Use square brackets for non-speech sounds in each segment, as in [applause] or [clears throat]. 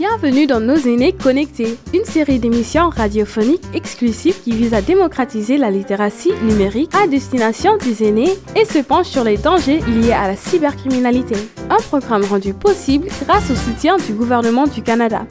Bienvenue dans Nos aînés connectés, une série d'émissions radiophoniques exclusives qui vise à démocratiser la littératie numérique à destination des aînés et se penche sur les dangers liés à la cybercriminalité. Un programme rendu possible grâce au soutien du gouvernement du Canada.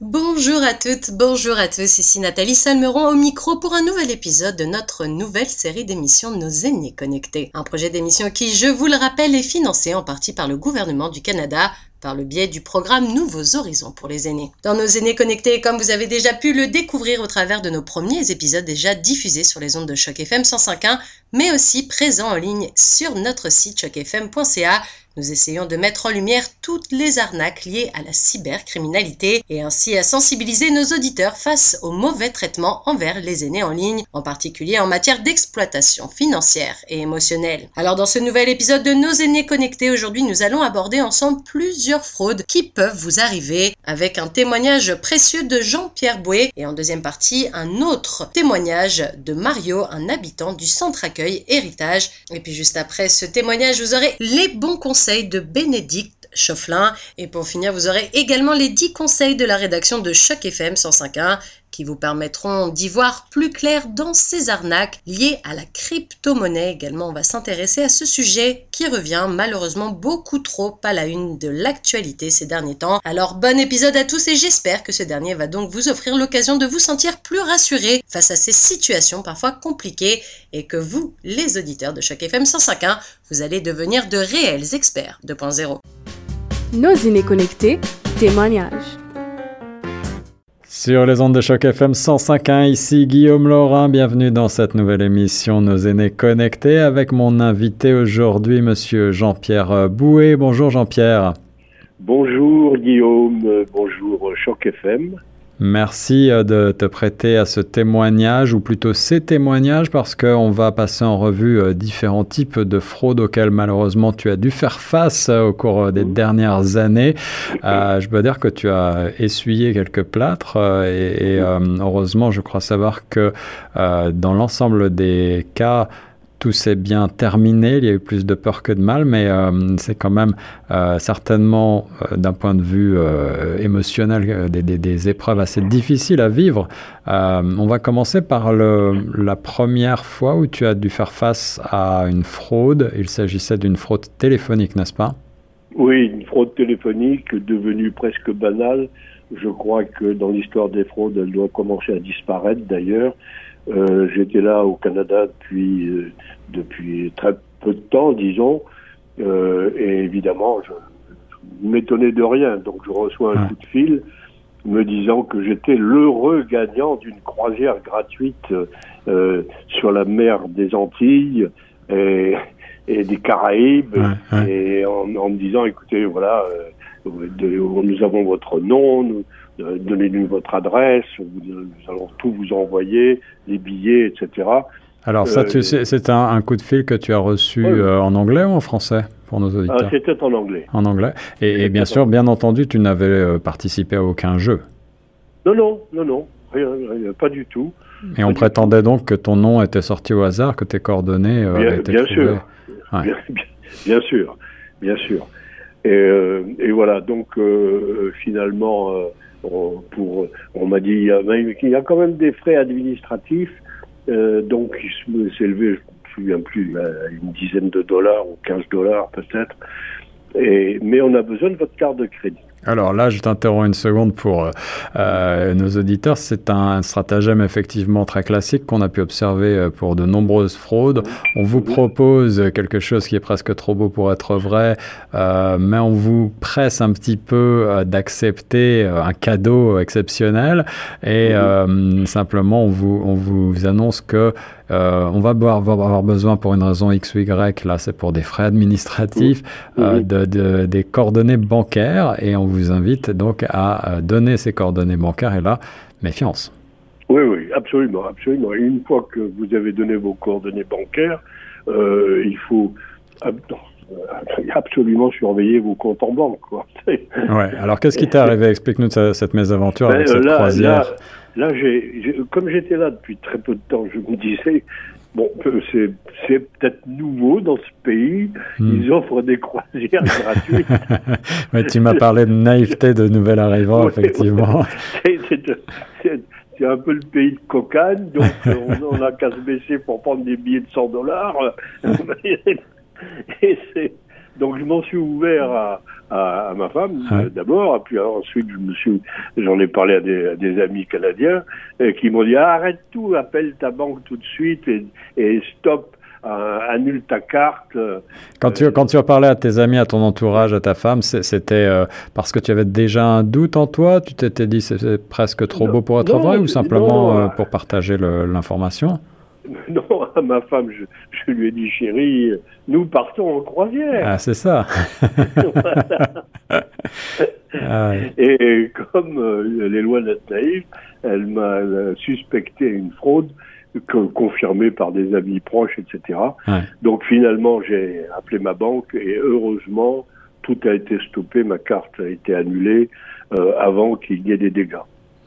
Bonjour à toutes, bonjour à tous, ici Nathalie Salmeron au micro pour un nouvel épisode de notre nouvelle série d'émissions Nos aînés connectés. Un projet d'émission qui, je vous le rappelle, est financé en partie par le gouvernement du Canada par le biais du programme Nouveaux Horizons pour les aînés. Dans nos aînés connectés, comme vous avez déjà pu le découvrir au travers de nos premiers épisodes déjà diffusés sur les ondes de Choc FM 105.1, mais aussi présents en ligne sur notre site chocfm.ca, nous essayons de mettre en lumière toutes les arnaques liées à la cybercriminalité et ainsi à sensibiliser nos auditeurs face aux mauvais traitements envers les aînés en ligne, en particulier en matière d'exploitation financière et émotionnelle. Alors dans ce nouvel épisode de Nos aînés connectés, aujourd'hui nous allons aborder ensemble plusieurs fraudes qui peuvent vous arriver avec un témoignage précieux de Jean-Pierre Bouet et en deuxième partie un autre témoignage de Mario, un habitant du centre accueil Héritage. Et puis juste après ce témoignage, vous aurez les bons conseils de Bénédicte Chaufflin. Et pour finir, vous aurez également les 10 conseils de la rédaction de Choc FM 105.1 qui vous permettront d'y voir plus clair dans ces arnaques liées à la crypto-monnaie. Également, on va s'intéresser à ce sujet qui revient malheureusement beaucoup trop à la une de l'actualité ces derniers temps. Alors, bon épisode à tous et j'espère que ce dernier va donc vous offrir l'occasion de vous sentir plus rassuré face à ces situations parfois compliquées et que vous, les auditeurs de Choc FM 105.1, vous allez devenir de réels experts 2.0. Nos inés connectés, témoignages. Sur les ondes de choc FM 105.1, ici Guillaume Laurin, bienvenue dans cette nouvelle émission Nos aînés connectés avec mon invité aujourd'hui, monsieur Jean-Pierre Bouet. Bonjour Jean-Pierre. Bonjour Guillaume, bonjour Choc FM. Merci euh, de te prêter à ce témoignage, ou plutôt ces témoignages, parce qu'on va passer en revue euh, différents types de fraudes auxquelles malheureusement tu as dû faire face euh, au cours des dernières années. je peux dire que tu as essuyé quelques plâtres et, et heureusement, je crois savoir que dans l'ensemble des cas, tout s'est bien terminé. Il y a eu plus de peur que de mal, mais euh, c'est quand même euh, certainement, euh, d'un point de vue émotionnel, des, épreuves assez difficiles à vivre. on va commencer par la première fois où tu as dû faire face à une fraude. Il s'agissait d'une fraude téléphonique, n'est-ce pas? Oui, une fraude téléphonique devenue presque banale. Je crois que dans l'histoire des fraudes, elle doit commencer à disparaître d'ailleurs. Euh, J'étais là au Canada depuis, euh, depuis très peu de temps, disons, euh, et évidemment, je, je m'étonnais de rien. Donc je reçois un coup de fil me disant que j'étais l'heureux gagnant d'une croisière gratuite sur la mer des Antilles et, et des Caraïbes, ouais, ouais. et en, en, me disant, écoutez, voilà, de, nous avons votre nom, nous, euh, donnez-nous votre adresse, nous allons tout vous envoyer, les billets, etc. Alors ça, euh, c'est un, un, coup de fil que tu as reçu euh, en anglais ou en français pour nos auditeurs ah, C'était en anglais. En anglais. Et, et bien sûr, bien entendu, tu n'avais participé à aucun jeu. Non, non, non, non, rien, rien pas du tout. Et on prétendait donc que ton nom était sorti au hasard, que tes coordonnées bien, avaient été bien trouvées. sûr, Ouais. bien, sûr, bien sûr. Et, et voilà, donc finalement, pour, on m'a dit il y, a, quand même des frais administratifs, euh, donc il s'est je ne me souviens plus, à une dizaine de dollars ou 15 dollars peut-être. Mais on a besoin de votre carte de crédit. Alors là, je t'interromps une seconde pour euh, nos auditeurs. C'est un stratagème effectivement très classique qu'on a pu observer euh, pour de nombreuses fraudes. On vous propose quelque chose qui est presque trop beau pour être vrai, euh, mais on vous presse un petit peu euh, d'accepter euh, un cadeau exceptionnel et simplement on vous, on vous annonce que euh, on va avoir, besoin pour une raison X ou Y, là c'est pour des frais administratifs, mmh. euh, de, de, des coordonnées bancaires et on vous invite donc à donner ces coordonnées bancaires et là, méfiance. Oui, oui, absolument, absolument. Et une fois que vous avez donné vos coordonnées bancaires, euh, il faut absolument surveiller vos comptes en banque. Quoi. ouais. Alors, qu'est-ce qui t'est arrivé? Explique-nous cette mésaventure ben, avec cette là, croisière. Là, là j'ai, comme j'étais là depuis très peu de temps, je me disais, Bon, c'est, c'est peut-être nouveau dans ce pays. Hmm. Ils offrent des croisières [laughs] gratuites. Mais tu m'as parlé de naïveté de nouvel arrivant, effectivement. C'est, un peu le pays de cocagne, donc on, n'a qu'à se baisser pour prendre des billets de 100 dollars. [laughs] Donc je m'en suis ouvert à, à, ma femme d'abord, puis ensuite je me suis, j'en ai parlé à des, des amis canadiens qui m'ont dit arrête tout, appelle ta banque tout de suite et, et stop. Euh, annule ta carte. Quand tu, quand tu as parlé à tes amis, à ton entourage, à ta femme, c'était euh, parce que tu avais déjà un doute en toi Tu t'étais dit c'est presque trop beau pour être vrai ou simplement euh, pour partager l'information? [laughs] Non, à ma femme, je, je, lui ai dit, chérie, nous partons en croisière. Ah, c'est ça. [laughs] Ah Et comme euh, les lois naïve, elle m'a suspecté une fraude confirmée par des amis proches, etc. Donc finalement, j'ai appelé ma banque et heureusement, tout a été stoppé, ma carte a été annulée euh, avant qu'il y ait des dégâts.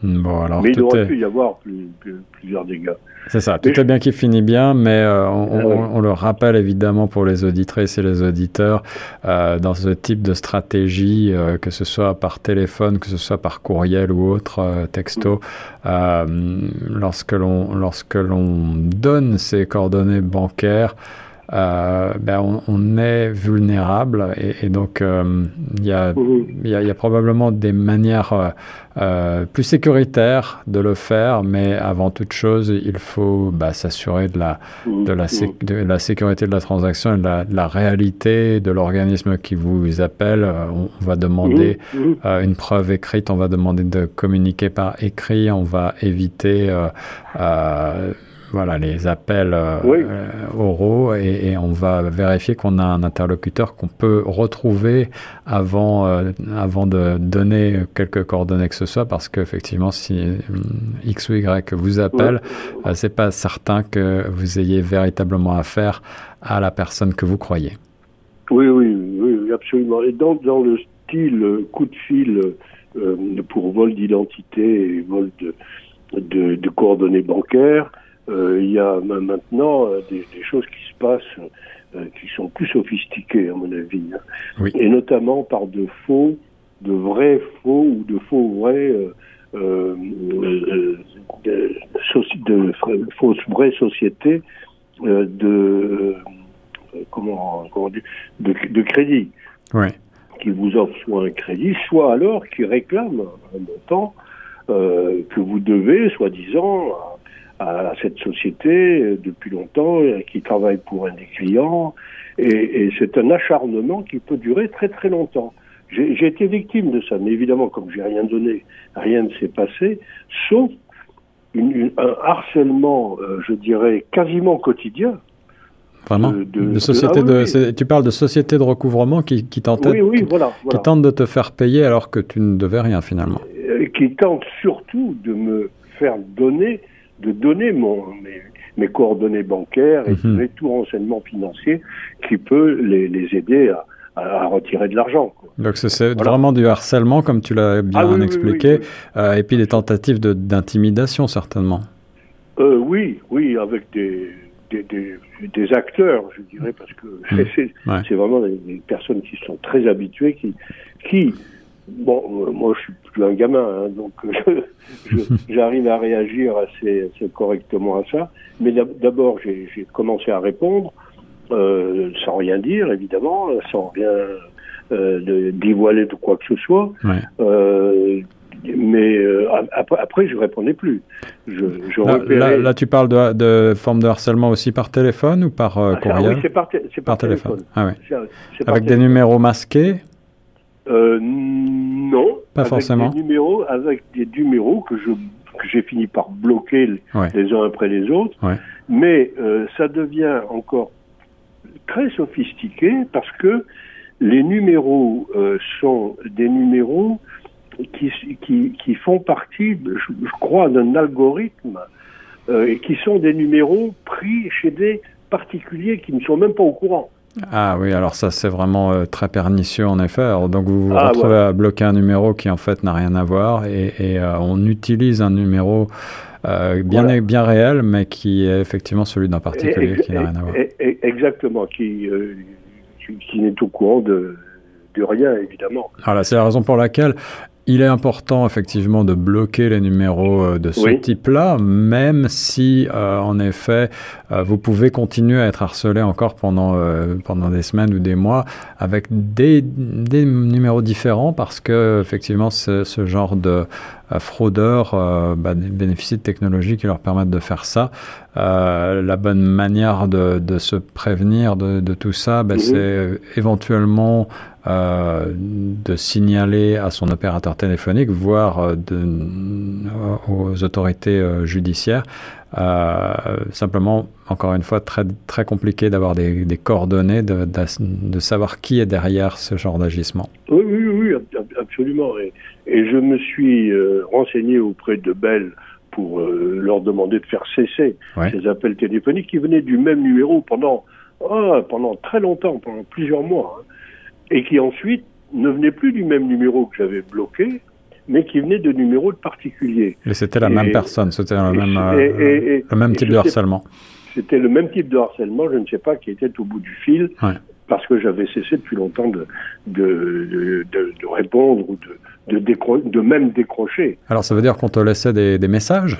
Mais il aurait pu y avoir plusieurs dégâts. C'est ça, tout est bien qui finit bien, mais euh, on, le rappelle évidemment pour les auditrices et les auditeurs, euh, dans ce type de stratégie, euh, que ce soit par téléphone, que ce soit par courriel ou autre texto, lorsque l'on donne ses coordonnées bancaires, euh, ben on, est vulnérable et, donc euh, il y, y, a probablement des manières euh, plus sécuritaires de le faire, mais avant toute chose, il faut bah, s'assurer de la, de, la de la sécurité de la transaction et de la, réalité de l'organisme qui vous appelle. On, va demander une preuve écrite, on va demander de communiquer par écrit, on va éviter voilà, les appels euh, euh, oraux et, on va vérifier qu'on a un interlocuteur qu'on peut retrouver avant, euh, avant de donner quelques coordonnées que ce soit parce qu'effectivement, si X ou Y vous appelle, c'est pas certain que vous ayez véritablement affaire à la personne que vous croyez. Oui, oui, oui, absolument. Et dans, dans le style coup de fil pour vol d'identité et vol de, de, de coordonnées bancaires, il y a maintenant euh, des, des, choses qui se passent euh, qui sont plus sophistiquées, à mon avis, hein. et notamment par de faux, de vrais faux ou de faux vrais. Euh, de, de, fausses vraies sociétés de comment, comment dire, de, de crédit ouais. qui vous offrent soit un crédit, soit alors qui réclament un montant euh, que vous devez, soi-disant, à, cette société euh, depuis longtemps, euh, qui travaille pour un des clients, et, c'est un acharnement qui peut durer très très longtemps. J'ai été victime de ça, mais évidemment, comme j'ai rien donné, rien ne s'est passé, sauf une, un harcèlement, euh, je dirais, quasiment quotidien. Vraiment de, société ah Tu parles de société de recouvrement qui, qui, oui, voilà, qui tente de te faire payer alors que tu ne devais rien finalement. qui tente surtout de me faire donner de donner mon, mes, coordonnées bancaires et donner tout renseignement financier qui peut les, les aider à, à, retirer de l'argent. Donc c'est vraiment du harcèlement, comme tu l'as bien ah expliqué, euh, et puis des tentatives d'intimidation certainement. Euh, oui, oui, avec des, des, des, acteurs, je dirais, parce que mhm. [laughs] c'est vraiment des, des, personnes qui sont très habituées, qui, qui Bon, euh, moi, je suis plus un gamin, hein, donc euh, [laughs] j'arrive à réagir assez, assez, correctement à ça. Mais d'abord, j'ai commencé à répondre euh, sans rien dire, évidemment, sans rien euh, dévoiler de quoi que ce soit. Ouais. Euh, mais après, après, je répondais plus. Je, je là, là, tu parles de, de, forme de harcèlement aussi par téléphone ou par ah, courriel Oui, c'est par, par, téléphone. Ah. Avec des numéros masqués euh, non. Pas avec forcément. Des numéros, avec des numéros que je que j'ai fini par bloquer les uns après les autres. Mais euh, ça devient encore très sophistiqué parce que les numéros euh, sont des numéros qui, qui, qui font partie, je, je crois, d'un algorithme euh, et qui sont des numéros pris chez des particuliers qui ne sont même pas au courant. Ah oui, alors ça c'est vraiment euh, très pernicieux en effet. donc vous vous ah, retrouvez à bloquer un numéro qui en fait n'a rien à voir et, euh, on utilise un numéro bien, bien réel, mais qui est effectivement celui d'un particulier qui n'a rien à voir. Exactement, qui, qui, n'est au courant de, de rien, évidemment. Voilà, c'est la raison pour laquelle il est important effectivement de bloquer les numéros euh, de ce type-là, même si euh, en effet euh, vous pouvez continuer à être harcelé encore pendant, pendant des semaines ou des mois avec des, des numéros différents parce que effectivement ce, ce genre de fraudeurs bah, bénéficient de technologies qui leur permettent de faire ça. la bonne manière de, de se prévenir de, de tout ça, bah, c'est éventuellement euh, de signaler à son opérateur téléphonique, voire euh, de, euh, aux autorités judiciaires. Simplement, encore une fois, très, très compliqué d'avoir des, coordonnées, de, de, savoir qui est derrière ce genre d'agissement. Oui, oui, oui, absolument. Et, et je me suis renseigné auprès de Bell pour leur demander de faire cesser ces appels téléphoniques qui venaient du même numéro pendant, oh, pendant très longtemps, pendant plusieurs mois. Hein et qui ensuite ne venait plus du même numéro que j'avais bloqué, mais qui venait de numéros de particuliers. Et c'était la même personne, c'était le même, euh, le même type de harcèlement. C'était le même type de harcèlement, je ne sais pas qui était au bout du fil, parce que j'avais cessé depuis longtemps de, de, de, répondre ou de, de, même décrocher. Alors ça veut dire qu'on te laissait des, des messages?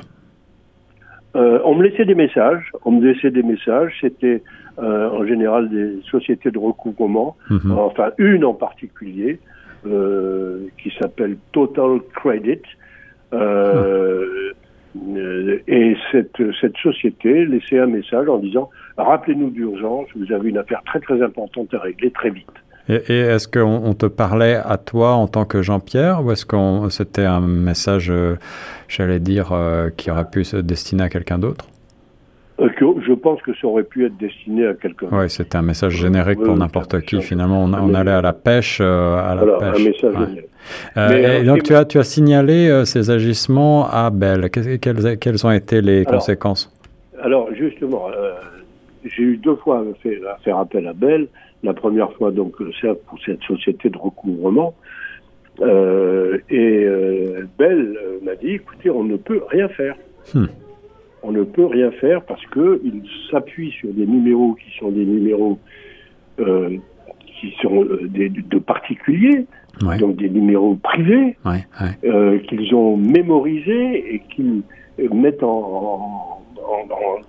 Euh, on me laissait des messages, on me laissait des messages, c'était euh, en général des sociétés de recouvrement, mhm. enfin une en particulier, qui s'appelle Total Credit. Euh, et cette, cette société laissait un message en disant Rappelez-nous d'urgence, vous avez une affaire très très importante à régler très vite. Et, est-ce qu'on te parlait à toi en tant que Jean-Pierre ou est-ce que c'était un message, j'allais dire, qui aurait pu se destiner à quelqu'un d'autre? euh, je pense que ça aurait pu être destiné à quelqu'un. Oui, c'était un message générique pour n'importe qui. Finalement, on, allait à la pêche. Euh, à la voilà, un message générique. Euh, et donc, tu as, tu as signalé ces agissements à Bell. Quelles, quelles, ont été les conséquences? Alors, justement, j'ai eu deux fois à faire appel à Bell. La première fois, donc, c'est pour cette société de recouvrement. et Bell m'a dit, écoutez, on ne peut rien faire. Hmm on ne peut rien faire parce qu'il s'appuie sur des numéros qui sont des numéros euh, qui sont euh, des, de particuliers, donc des numéros privés, euh, qu'ils ont mémorisés et qu'ils mettent en,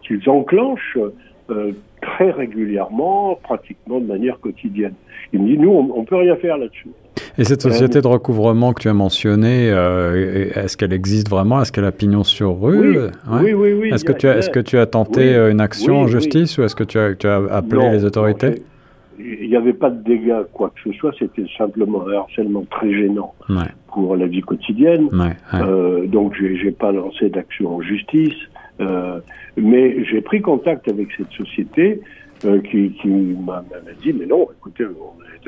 qu'ils enclenchent très régulièrement, pratiquement de manière quotidienne. Il me dit, nous, on ne peut rien faire là-dessus. Et cette société de recouvrement que tu as mentionnée, euh, est-ce qu'elle existe vraiment? Est-ce qu'elle a pignon sur rue? Oui, oui, oui, Est-ce que, tu as, est-ce que tu as tenté euh, une action en justice ou est-ce que tu as, tu as appelé les autorités? Il n'y avait pas de dégâts, quoi que ce soit. C'était simplement un harcèlement très gênant pour la vie quotidienne. Euh, donc, je n'ai pas lancé d'action en justice. mais j'ai pris contact avec cette société qui, qui m'a dit, mais non, écoutez,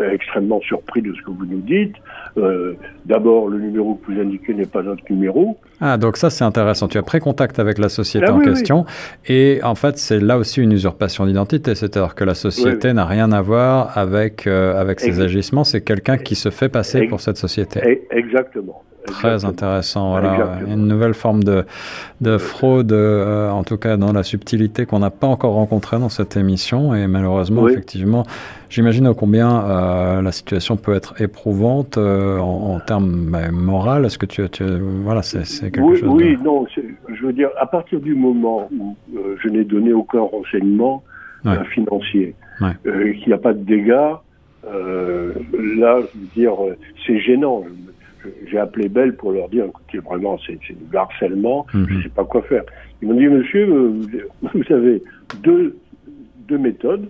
extrêmement surpris de ce que vous nous dites. Euh, d'abord, le numéro que vous indiquez n'est pas notre numéro. Ah, donc ça c'est intéressant. Tu as pris contact avec la société ah en question. Et en fait, c'est là aussi une usurpation d'identité. C'est-à-dire que la société n'a rien à voir avec, euh, avec ses agissements. C'est quelqu'un qui se fait passer pour cette société. Exactement. Très intéressant. Voilà, une nouvelle forme de, de fraude, euh, en tout cas dans la subtilité qu'on n'a pas encore rencontrée dans cette émission. Et malheureusement, effectivement, j'imagine combien euh, la situation peut être éprouvante euh, en, termes bah, moraux. Est-ce que tu, tu voilà, c'est quelque oui, chose. Oui, non. Je veux dire, à partir du moment où je n'ai donné aucun renseignement financier, qu'il n'y a pas de dégâts. là, je veux dire, c'est gênant j'ai appelé Belle pour leur dire, écoutez, vraiment, c'est du harcèlement, je ne mhm. sais pas quoi faire. Ils m'ont dit, monsieur, vous avez deux, deux méthodes.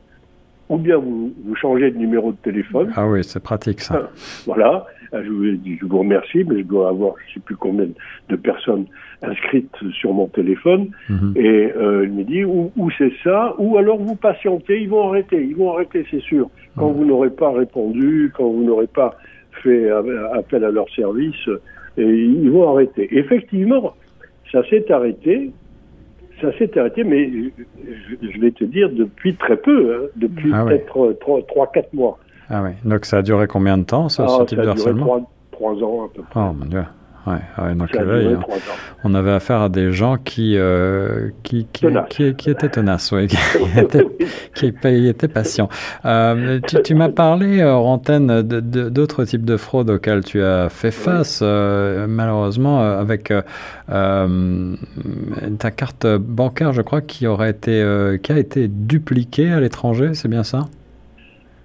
Ou bien vous, vous, changez de numéro de téléphone. Ah oui, c'est pratique ça. Ah, voilà. Ah, je vous, je vous remercie, mais je dois avoir je ne sais plus combien de personnes inscrites sur mon téléphone. Mhm. Et euh, il me dit, ou, c'est ça, ou alors vous patientez, ils vont arrêter, ils vont arrêter, c'est sûr. Quand mhm. vous n'aurez pas répondu, quand vous n'aurez pas fait appel à leur service et ils vont arrêter. Effectivement, ça s'est arrêté, ça s'est arrêté, mais je, vais te dire depuis très peu, hein, depuis ah peut-être 3-4 mois. Ah oui, donc ça a duré combien de temps, ce, ah, type de harcèlement? 3, ans à peu près. Oh mon Dieu. Ouais, donc là, on avait affaire à des gens qui, euh, qui, qui, qui, étaient tenaces, oui, [laughs] [laughs] qui, étaient, patients. Euh, tu, m'as parlé, hors antenne, d'autres types de fraudes auxquelles tu as fait face, euh, malheureusement, avec ta carte bancaire, je crois, qui, aurait été, qui a été dupliquée à l'étranger, c'est bien ça?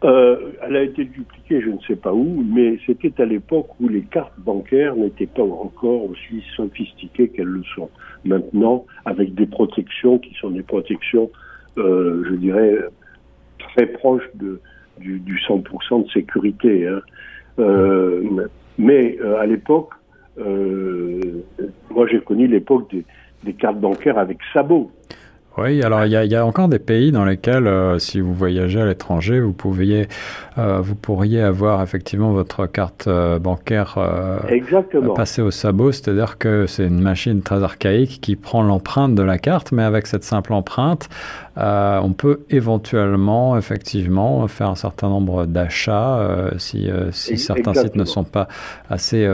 Euh, elle a été dupliquée, je ne sais pas où, mais c'était à l'époque où les cartes bancaires n'étaient pas encore aussi sophistiquées qu'elles le sont maintenant, avec des protections qui sont des protections, euh, je dirais, très proches de, du, du 100% de sécurité. Hein. Euh, mais euh, à l'époque, moi j'ai connu l'époque des, des cartes bancaires avec sabots. Oui, alors il y, a encore des pays dans lesquels, euh, si vous voyagez à l'étranger, vous pouviez, euh, vous pourriez avoir effectivement votre carte euh, bancaire passée au sabot, c'est-à-dire que c'est une machine très archaïque qui prend l'empreinte de la carte, mais avec cette simple empreinte, on peut éventuellement, effectivement, faire un certain nombre d'achats si, si certains sites ne sont pas assez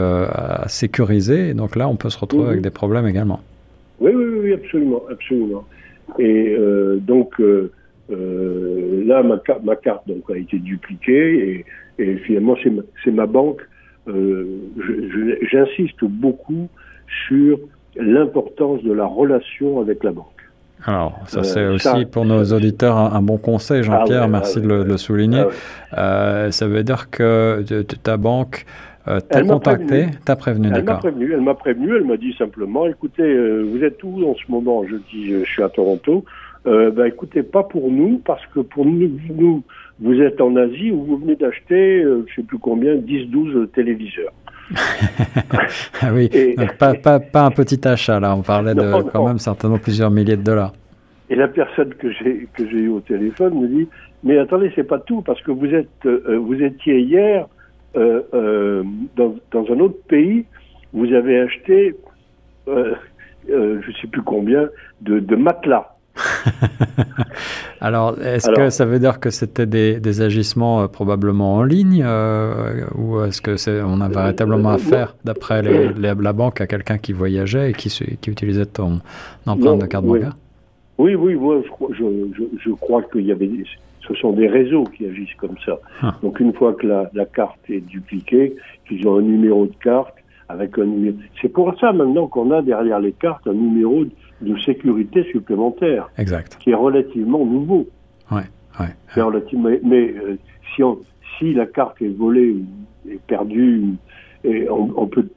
sécurisés. Donc là, on peut se retrouver avec des problèmes également. Oui, oui, oui, absolument, absolument. Et euh, donc euh, euh, là, ma, ma, carte donc, a été dupliquée et, et finalement, c'est ma, ma, banque. J'insiste beaucoup sur l'importance de la relation avec la banque. Alors, ça c'est aussi pour nos auditeurs un, bon conseil, Jean-Pierre, ah merci de le, souligner. Ah ça veut dire que ta banque euh, t'as contacté, t'as prévenu, Elle m'a prévenu, elle m'a prévenu, elle m'a dit simplement, écoutez, euh, vous êtes où en ce moment? Je dis, je suis à Toronto. Euh, ben, écoutez, pas pour nous, parce que pour nous, nous vous êtes en Asie où vous venez d'acheter, euh, je sais plus combien, 10-12 téléviseurs. [laughs] ah oui, donc pas, pas, pas, un petit achat là, on parlait de quand même certainement plusieurs milliers de dollars. Et la personne que j'ai que j'ai eu au téléphone me dit, mais attendez, c'est pas tout, parce que vous êtes vous étiez hier euh, euh, dans, dans, un autre pays, vous avez acheté, euh, je ne sais plus combien, de, de matelas. [laughs] Alors, est-ce que ça veut dire que c'était des, des agissements probablement en ligne ou est-ce que c'est on a véritablement affaire, d'après les, la banque, à quelqu'un qui voyageait et qui, qui utilisait ton empreinte de carte bancaire? Oui, oui, oui je, je, je crois qu'il y avait ce sont des réseaux qui agissent comme ça. Ah. Donc une fois que la, la carte est dupliquée, qu'ils ont un numéro de carte avec un numéro. C'est pour ça maintenant qu'on a derrière les cartes un numéro de sécurité supplémentaire. Exact. Qui est relativement nouveau. Ouais, ouais. Relativement, mais euh, si, on, si la carte est volée ou est perdue, et on, on peut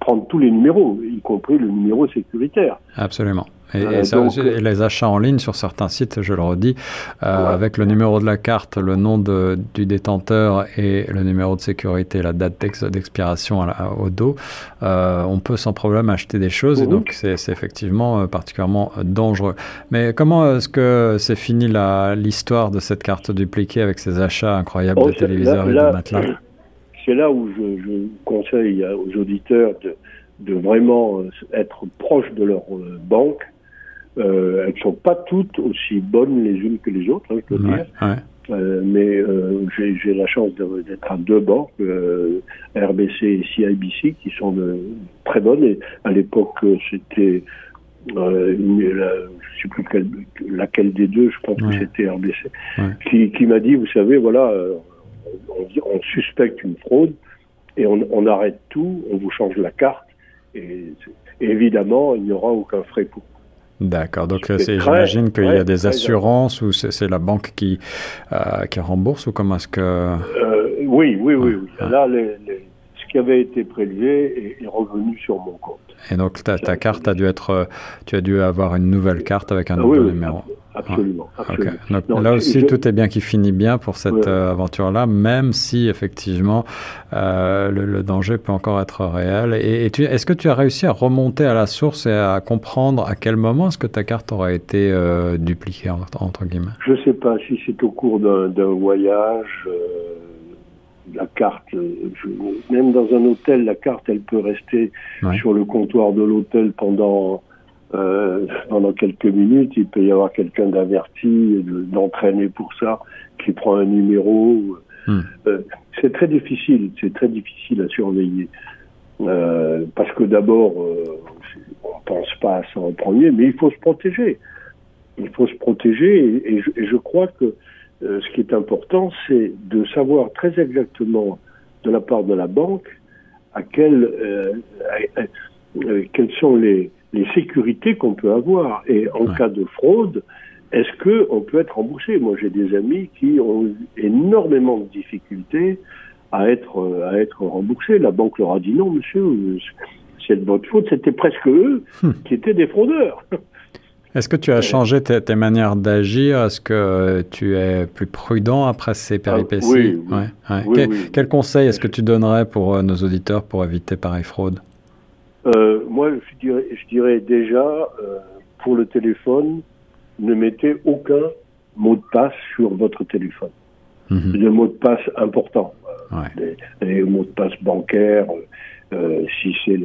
prendre tous les numéros, y compris le numéro sécuritaire. Absolument. Et, euh, les achats en ligne sur certains sites, je le redis, euh, avec le numéro de la carte, le nom de, du détenteur et le numéro de sécurité, la date d'expiration au dos, euh, on peut sans problème acheter des choses et donc c'est effectivement particulièrement dangereux. Mais comment est-ce que c'est fini l'histoire de cette carte dupliquée avec ces achats incroyables de téléviseurs et de matelas? [clears throat] C'est là où je, je conseille aux auditeurs de, de vraiment être proche de leur banque euh, elles ne sont pas toutes aussi bonnes les unes que les autres, hein, je peux dire. Euh, mais euh, j'ai la chance d'être à deux banques, RBC et CIBC, qui sont de, très bonnes. Et à l'époque, c'était, je ne sais plus quelle, laquelle des deux, je pense que c'était RBC, qui, qui m'a dit, vous savez, voilà, on, on, suspecte une fraude et on, on, arrête tout, on vous change la carte. Et, et évidemment, il n'y aura aucun frais pour D'accord. Donc, j'imagine qu'il y a des assurances ou c'est la banque qui, euh, qui rembourse ou comment est-ce que. Euh, oui, oui, oui. Là, ce qui avait été prélevé est, revenu sur mon compte. Et donc, ta, ta carte a dû être. Tu as dû avoir une nouvelle carte avec un nouveau numéro. Absolument. Donc, là aussi, tout est bien qui finit bien pour cette euh, aventure-là, même si effectivement euh, le, danger peut encore être réel. Et, est-ce que tu as réussi à remonter à la source et à comprendre à quel moment est-ce que ta carte aurait été euh, dupliquée, entre, guillemets? Je ne sais pas si c'est au cours d'un voyage. la carte, même dans un hôtel, la carte, elle peut rester sur le comptoir de l'hôtel pendant euh, pendant quelques minutes, il peut y avoir quelqu'un d'averti, d'entraîné pour ça, qui prend un numéro. Hmm. Euh, c'est très difficile, c'est très difficile à surveiller. parce que d'abord, on pense pas à ça en premier, mais il faut se protéger. Il faut se protéger et, je, crois que ce qui est important, c'est de savoir très exactement de la part de la banque à quel, quelles sont les, les sécurités qu'on peut avoir. Et en cas de fraude, est-ce qu'on peut être remboursé? Moi, j'ai des amis qui ont énormément de difficultés à être, à être remboursés. La banque leur a dit non, monsieur, c'est de votre faute. C'était presque eux hmm. qui étaient des fraudeurs. Est-ce que tu as changé tes, manières d'agir? Est-ce que tu es plus prudent après ces ah, péripéties? oui, Quel conseil est-ce que tu donnerais pour euh, nos auditeurs pour éviter pareille fraude? Euh, moi, je dirais, je dirais déjà, euh, pour le téléphone, ne mettez aucun mot de passe sur votre téléphone. Mhm. C'est des mots de passe importants. Ouais. Les, mots de passe bancaires, euh, si c'est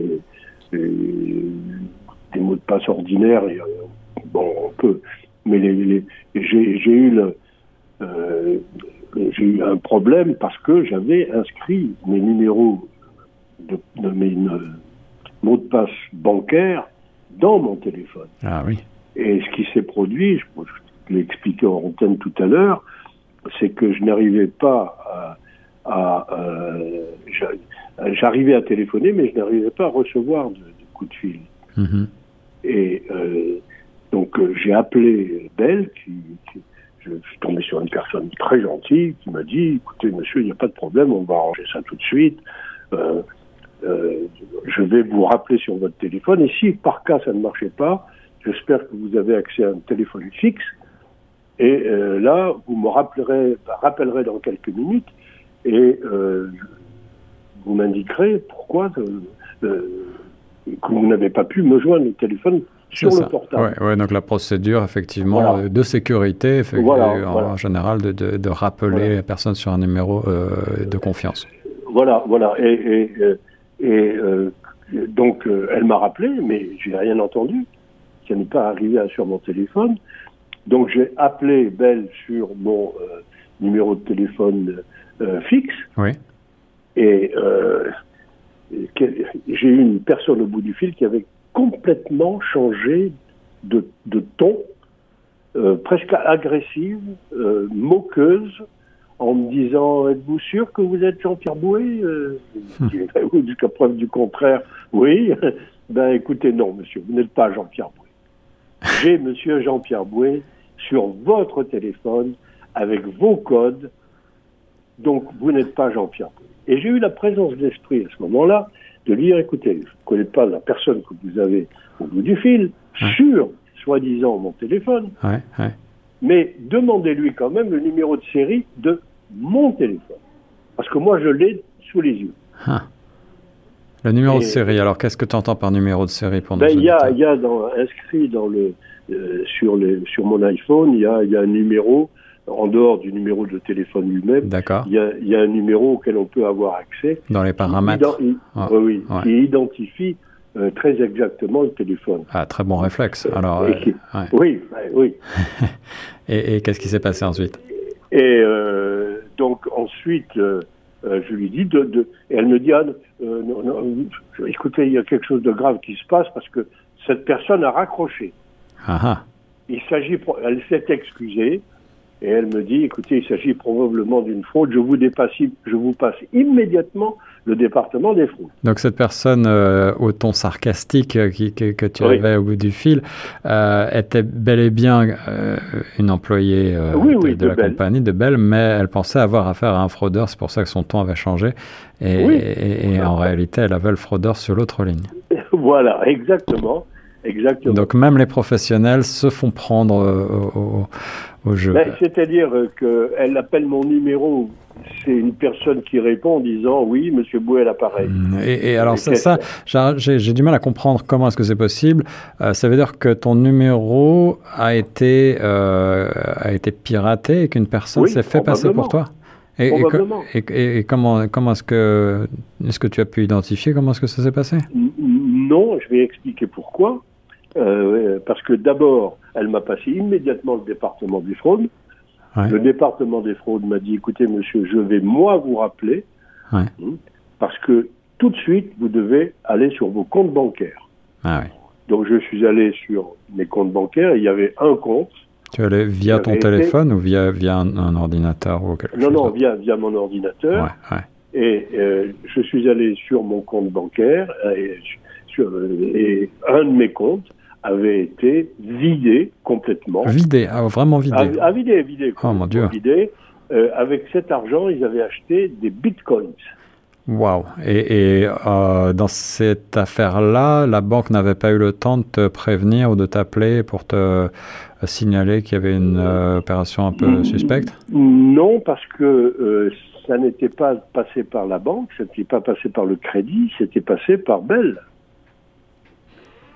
des mots de passe ordinaires, bon, on peut. Mais les, j'ai eu le, j'ai eu un problème parce que j'avais inscrit mes numéros de, de mes mot de passe bancaire dans mon téléphone. Ah oui. Et ce qui s'est produit, je, l'ai expliqué en antenne tout à l'heure, c'est que je n'arrivais pas à, euh, j'arrivais à téléphoner, mais je n'arrivais pas à recevoir de, coups de fil. Mm-hmm. Et euh, donc euh, j'ai appelé Belle, qui, je suis tombé sur une personne très gentille qui m'a dit, écoutez monsieur, il n'y a pas de problème, on va arranger ça tout de suite. Euh, je vais vous rappeler sur votre téléphone. Et si par cas ça ne marchait pas, j'espère que vous avez accès à un téléphone fixe. Et euh, là, vous me rappellerez, rappellerez dans quelques minutes et euh, vous m'indiquerez pourquoi que vous n'avez pas pu me joindre au téléphone sur le portable. Ouais, ouais, donc la procédure, effectivement, de sécurité, en, général, de, de, rappeler la personne sur un numéro de confiance. Voilà, voilà. Et, et, et euh, donc, euh, elle m'a rappelé, mais j'ai rien entendu. Ça n'est pas arrivé sur mon téléphone. Donc, j'ai appelé Belle sur mon euh, numéro de téléphone fixe. Oui. Et j'ai eu une personne au bout du fil qui avait complètement changé de, de ton, presque agressive, moqueuse, en me disant Êtes-vous sûr que vous êtes Jean-Pierre Bouet euh, [laughs] jusqu'à preuve du contraire, oui. [laughs] ben écoutez, non, monsieur, vous n'êtes pas Jean-Pierre Bouet. J'ai [laughs] monsieur Jean-Pierre Bouet sur votre téléphone avec vos codes, donc vous n'êtes pas Jean-Pierre Bouet. Et j'ai eu la présence d'esprit à ce moment-là de dire écoutez, je ne connais pas la personne que vous avez au bout du fil, sur, soi-disant, mon téléphone. Mais demandez-lui quand même le numéro de série de mon téléphone. Parce que moi, je l'ai sous les yeux. Ah. Le numéro de série, alors qu'est-ce que tu entends par numéro de série pour ben, Il y a, y a dans, inscrit dans le, euh, sur, les, sur mon iPhone, il y a, y a un numéro, en dehors du numéro de téléphone lui-même, il y a, y a, un numéro auquel on peut avoir accès. Dans les paramètres Oui, qui identifie euh, très exactement le téléphone. Ah, très bon réflexe. Alors, euh, Oui, oui. [laughs] et, et qu'est-ce qui s'est passé ensuite? Et donc ensuite, euh, euh, je lui dis de, de, et elle me dit ah, euh, non, non, écoutez, il y a quelque chose de grave qui se passe parce que cette personne a raccroché. Ah, ah. Il s'agit, elle s'est excusée et elle me dit écoutez, il s'agit probablement d'une fraude. Je vous dépasse, je vous passe immédiatement le département des fraudes. Donc cette personne euh, au ton sarcastique euh, qui, que, tu avais au bout du fil euh, était bel et bien une employée de, la compagnie de Bell, mais elle pensait avoir affaire à un fraudeur, c'est pour ça que son ton avait changé, et, en réalité elle avait le fraudeur sur l'autre ligne. [laughs] Voilà, exactement. Exactement. Donc même les professionnels se font prendre au, au, jeu. Ben, c'est-à-dire qu'elle appelle mon numéro c'est une personne qui répond en disant oui, Monsieur Bouet, l'appareil. Mmh. Et, alors ça, ça j'ai du mal à comprendre comment est-ce que c'est possible. Euh, ça veut dire que ton numéro a été euh, a été piraté et qu'une personne s'est fait passer pour toi. Et, et, et, comment, comment est-ce que, est-ce que tu as pu identifier comment est-ce que ça s'est passé? Non, je vais expliquer pourquoi. Euh, parce que d'abord, elle m'a passé immédiatement le département du fraude. Le département des fraudes m'a dit écoutez, monsieur, je vais moi vous rappeler, hein, parce que tout de suite, vous devez aller sur vos comptes bancaires. Ah. Donc je suis allé sur mes comptes bancaires, il y avait un compte. Tu allais via ton téléphone ou via, via un, ordinateur ou quelque non, chose Non, non, via, via mon ordinateur. Et euh, je suis allé sur mon compte bancaire et, sur, et un de mes comptes avait été vidé complètement. Vidé, ah, vraiment vidé. Ah, ah vidé, vidé. Oh mon Dieu. Vidé. Euh, avec cet argent, ils avaient acheté des bitcoins. Waouh Et, et euh, dans cette affaire-là, la banque n'avait pas eu le temps de te prévenir ou de t'appeler pour te euh, signaler qu'il y avait une euh, opération un peu mm. suspecte? Non, parce que ça n'était pas passé par la banque, ça n'était pas passé par le crédit, c'était passé par Bell.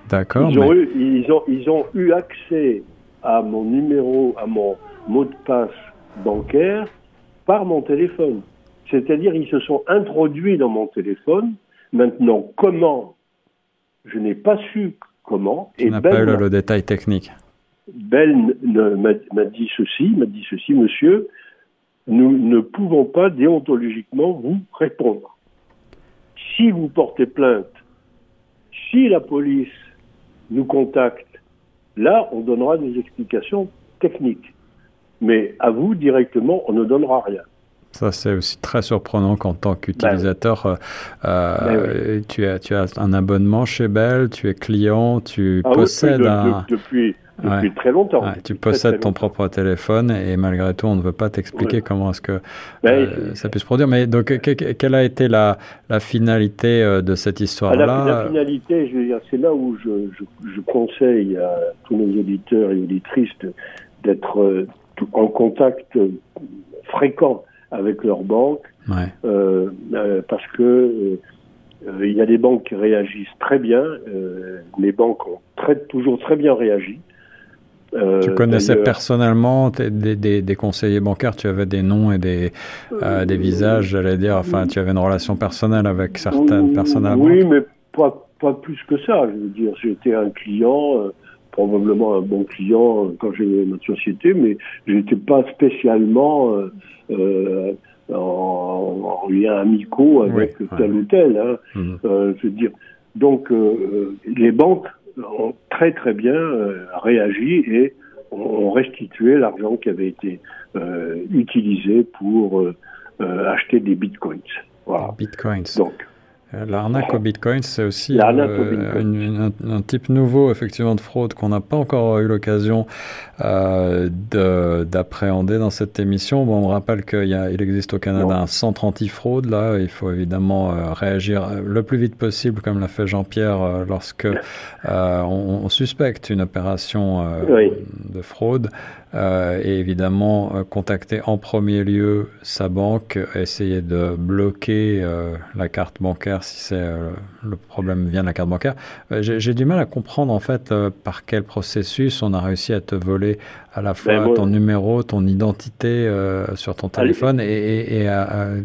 D'accord. Ils, ont eu, ils, ont, ils ont eu accès à mon numéro, à mon mot de passe bancaire par mon téléphone. C'est-à-dire, ils se sont introduits dans mon téléphone. Maintenant, comment? Je n'ai pas su comment. Pas eu le, détail technique. Bell m'a dit ceci, m'a dit ceci, monsieur, nous ne pouvons pas déontologiquement vous répondre. Si vous portez plainte, si la police nous contacte, là, on donnera des explications techniques. Mais à vous, directement, on ne donnera rien. Ça, c'est aussi très surprenant qu'en tant qu'utilisateur, ben euh, ben tu, as, tu as un abonnement chez Bell, tu es client, tu ah possèdes un... depuis, depuis très longtemps. tu possèdes ton propre téléphone et malgré tout, on ne veut pas t'expliquer comment est-ce que ben, euh, ça peut se produire. Mais donc, quelle a été la, la finalité euh, de cette histoire-là? la, finalité, c'est là où je, je, conseille à tous nos auditeurs et auditrices d'être en contact fréquent avec leurs banques, euh, euh, parce que euh, il y a des banques qui réagissent très bien. les banques ont très, toujours très bien réagi. Tu connaissais personnellement des, des, des, conseillers bancaires, tu avais des noms et des, des visages, j'allais dire, enfin, tu avais une relation personnelle avec certaines personnes à la Oui, mais pas, pas plus que ça. Je veux dire, j'étais un client, probablement un bon client quand j'ai notre société, mais je n'étais pas spécialement euh, en, lien amicaux avec tel ou tel. Hein. Euh, je veux dire, donc euh, les banques ont très très bien réagi et ont restitué l'argent qui avait été utilisé pour acheter des bitcoins. Voilà. Bitcoins. Donc, euh, l'arnaque au Bitcoin, c'est aussi euh, un, type nouveau effectivement de fraude qu'on n'a pas encore eu l'occasion euh, d'appréhender dans cette émission. Bon, on me rappelle qu'il il existe au Canada un centre anti-fraude. Là, il faut évidemment réagir le plus vite possible, comme l'a fait Jean-Pierre lorsque on, suspecte une opération de fraude. Euh, et évidemment euh, contacter en premier lieu sa banque, essayer de bloquer euh, la carte bancaire si c'est le problème vient de la carte bancaire. J'ai du mal à comprendre en fait par quel processus on a réussi à te voler à la fois ben, ton numéro, ton identité sur ton téléphone et, et,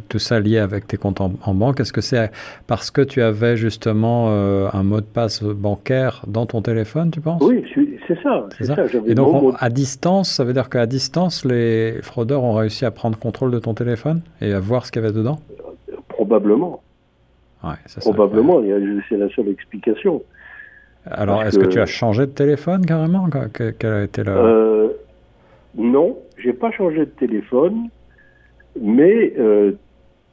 tout ça lié avec tes comptes en, en banque. Est-ce que c'est parce que tu avais justement un mot de passe bancaire dans ton téléphone, tu penses? Oui, c'est ça. ça. Et donc, à distance, ça veut dire qu'à distance, les fraudeurs ont réussi à prendre contrôle de ton téléphone et à voir ce qu'il y avait dedans? Probablement. Ouais, ça Probablement, c'est la seule explication. Alors, est-ce que... tu as changé de téléphone carrément? Quelle a été la... Euh, non, j'ai pas changé de téléphone, mais euh,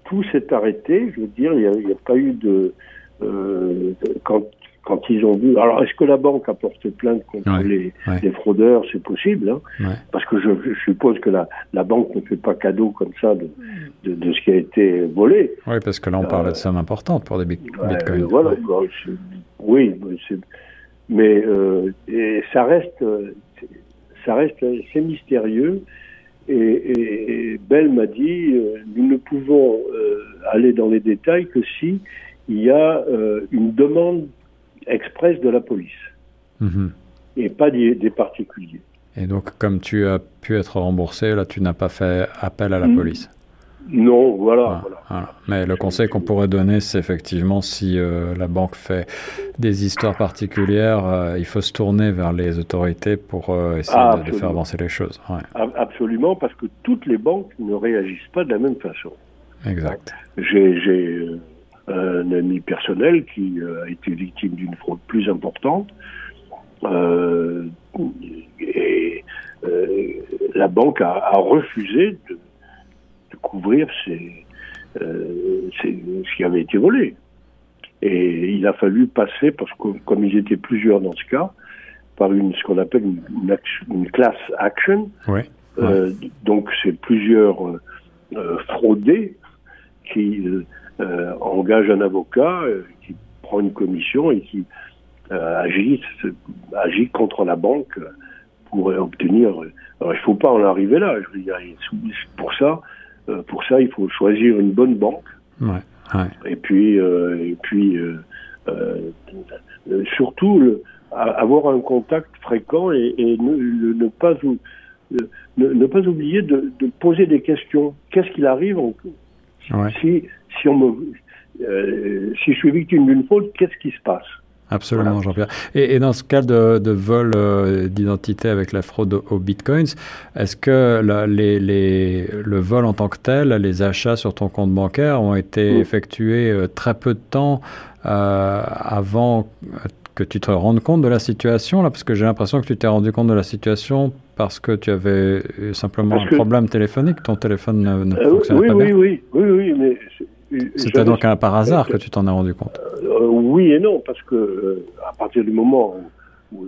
tout s'est arrêté. Je veux dire, il n'y a, pas eu de. Euh, quand quand ils ont vu. Alors, est-ce que la banque a porté plainte contre les, fraudeurs? C'est possible, hein parce que je, suppose que la, la, banque ne fait pas cadeau comme ça de, de, ce qui a été volé. Oui, parce que là, on parle de euh, sommes importantes pour des bitcoins. voilà, oui, mais euh, et ça reste, ça reste assez mystérieux. Et, et Bell m'a dit, euh, nous ne pouvons aller dans les détails que si il y a une demande express de la police mhm. et pas des, particuliers. Et donc, comme tu as pu être remboursé, là, tu n'as pas fait appel à la mm. police Non, voilà, Mais le conseil qu'on pourrait donner, c'est effectivement si euh, la banque fait des histoires particulières, euh, il faut se tourner vers les autorités pour euh, essayer ah, de, faire avancer les choses. Absolument, parce que toutes les banques ne réagissent pas de la même façon. Exact. J'ai un ami personnel qui a été victime d'une fraude plus importante. et la banque a, refusé de, couvrir ce qui avait été volé. Et il a fallu passer, parce que comme ils étaient plusieurs dans ce cas, par une, ce qu'on appelle une, une, class action. Euh, donc c'est plusieurs euh, euh, fraudés qui engagent un avocat, qui prend une commission et qui agit, agit contre la banque pour obtenir. Alors il faut pas en arriver là. Je veux dire, pour ça, pour ça, il faut choisir une bonne banque. Ouais. Et puis, euh, et puis euh, euh, surtout, le, avoir un contact fréquent et, ne, ne, pas ne, pas oublier de, de poser des questions. Qu'est-ce qu'il arrive en, si, si, on me, si je suis victime d'une faute, qu'est-ce qui se passe? Absolument, Jean-Pierre. Et, dans ce cas de, vol euh, d'identité avec la fraude aux, bitcoins, est-ce que les, les, le vol en tant que tel, les achats sur ton compte bancaire ont été effectués euh, très peu de temps euh, avant que tu te rendes compte de la situation là? Parce que j'ai l'impression que tu t'es rendu compte de la situation parce que tu avais simplement un problème téléphonique, ton téléphone ne, fonctionnait pas bien. Oui, oui, oui, oui, mais c'était donc un par hasard que tu t'en as rendu compte. euh, Oui et non, parce que euh, à partir du moment où,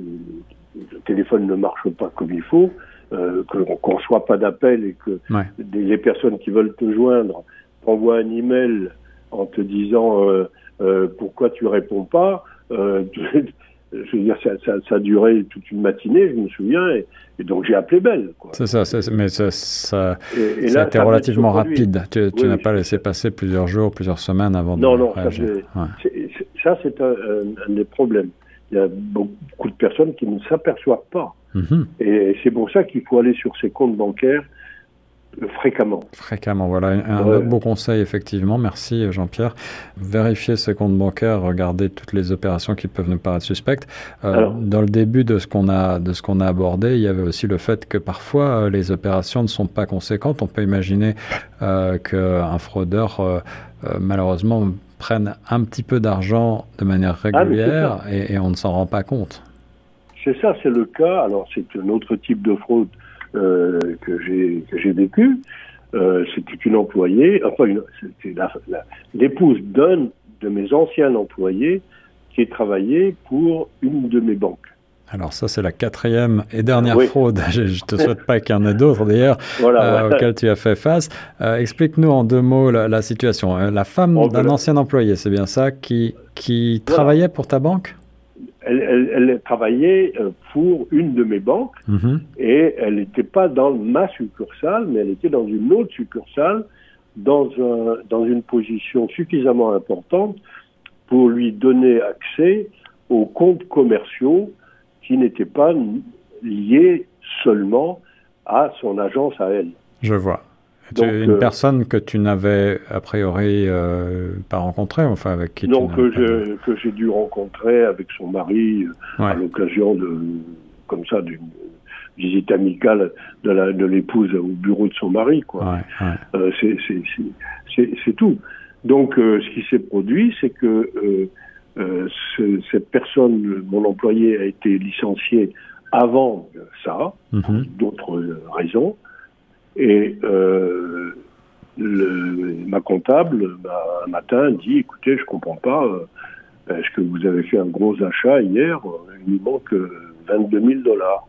le téléphone ne marche pas comme il faut, euh, qu'on ne reçoit pas d'appel et que les personnes qui veulent te joindre t'envoient un email en te disant pourquoi tu réponds pas, [laughs] je veux dire, ça, ça, ça, a duré toute une matinée, je me souviens, et, donc j'ai appelé Belle. C'est ça, mais ça, ça, a été relativement rapide. Tu, n'as pas laissé passer plusieurs jours, plusieurs semaines avant non, de Non, non, ça c'est un, des problèmes. Il y a beaucoup de personnes qui ne s'aperçoivent pas. Mhm. Et c'est pour ça qu'il faut aller sur ses comptes bancaires fréquemment. Fréquemment, voilà. Un autre beau conseil, effectivement. Merci, Jean-Pierre. Vérifier ses comptes bancaires, regarder toutes les opérations qui peuvent nous paraître suspectes. Euh, dans le début de ce qu'on a, de ce qu'on a abordé, il y avait aussi le fait que parfois euh, les opérations ne sont pas conséquentes. On peut imaginer euh, qu'un fraudeur, malheureusement, prenne un petit peu d'argent de manière ah, régulière et, et on ne s'en rend pas compte. C'est ça, c'est le cas. Alors, c'est un autre type de fraude euh, que j'ai que j'ai vécu. Euh, c'était une employée, enfin c'était l'épouse d'un de mes anciens employés qui travaillait pour une de mes banques. Alors ça, c'est la quatrième et dernière fraude. [laughs] Je ne te souhaite pas qu'il y en ait d'autres d'ailleurs voilà, euh, auxquelles tu as fait face. Euh, Explique-nous en deux mots la, situation. La femme d'un ancien employé, c'est bien ça, qui, qui travaillait pour ta banque? Elle, travaillait euh, pour une de mes banques mhm. et elle n'était pas dans ma succursale, mais elle était dans une autre succursale, dans, un, dans une position suffisamment importante pour lui donner accès aux comptes commerciaux qui n'étaient pas liés seulement à son agence à elle. Je vois une euh, personne que tu n'avais a priori euh, pas rencontrée, enfin avec qui Non, que j'ai dû rencontrer avec son mari euh, à l'occasion de comme ça d'une visite amicale de l'épouse au bureau de son mari, quoi. c'est tout. Donc, ce qui s'est produit, c'est que cette personne, mon employé, a été licencié avant ça, mhm. pour d'autres raisons. Et euh, le, ma comptable, bah, un matin, dit écoutez, je comprends pas, euh, est-ce que vous avez fait un gros achat hier Il me manque 22 000 dollars.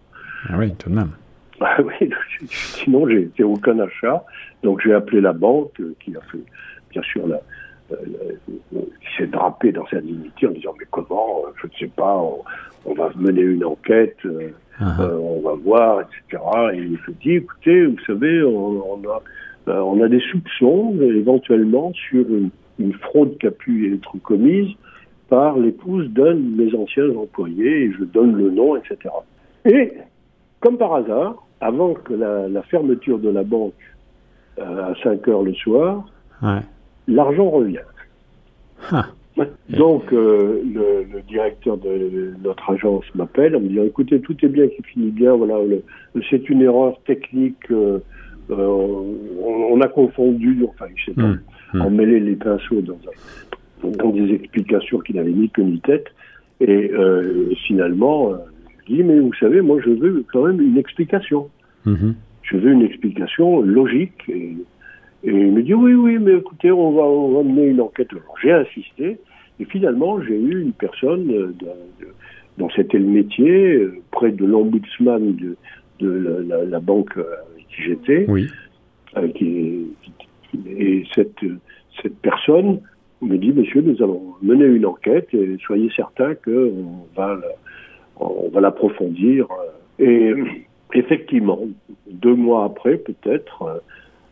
Ah oui, tout de même. [laughs] Ah oui, sinon j'ai fait aucun achat. Donc j'ai appelé la banque euh, qui a fait, bien sûr, la, qui s'est drapé dans sa dignité en disant mais comment, je ne sais pas, on, va mener une enquête. Euh, on va voir, etc. Et il se dit, écoutez, vous savez, on, a, euh, on a des soupçons éventuellement sur une, fraude qui a pu être commise par l'épouse d'un de mes anciens employés, et je donne le nom, etc. Et, comme par hasard, avant que la, fermeture de la banque euh, à 5 heures le soir, l'argent revient. Donc, euh, le, directeur de notre agence m'appelle en me disant écoutez, tout est bien qui finit bien, voilà, c'est une erreur technique, euh, euh, on, a confondu, enfin, je sais pas, hmm, hmm. on mêlait les pinceaux dans des explications qui n'avaient ni queue ni tête. Et finalement, je dis, mais vous savez, moi, je veux quand même une explication. Mhm. Je veux une explication logique. Et, il me dit, oui, oui, mais écoutez, on va, on va mener une enquête. J'ai insisté. Et finalement, j'ai eu une personne de, dont c'était le métier, près de l'ombudsman de, de la, banque avec qui j'étais. Oui. et cette, cette personne me dit, monsieur, nous allons mener une enquête et soyez certain qu'on va, on va l'approfondir. Et effectivement, deux mois après, peut-être,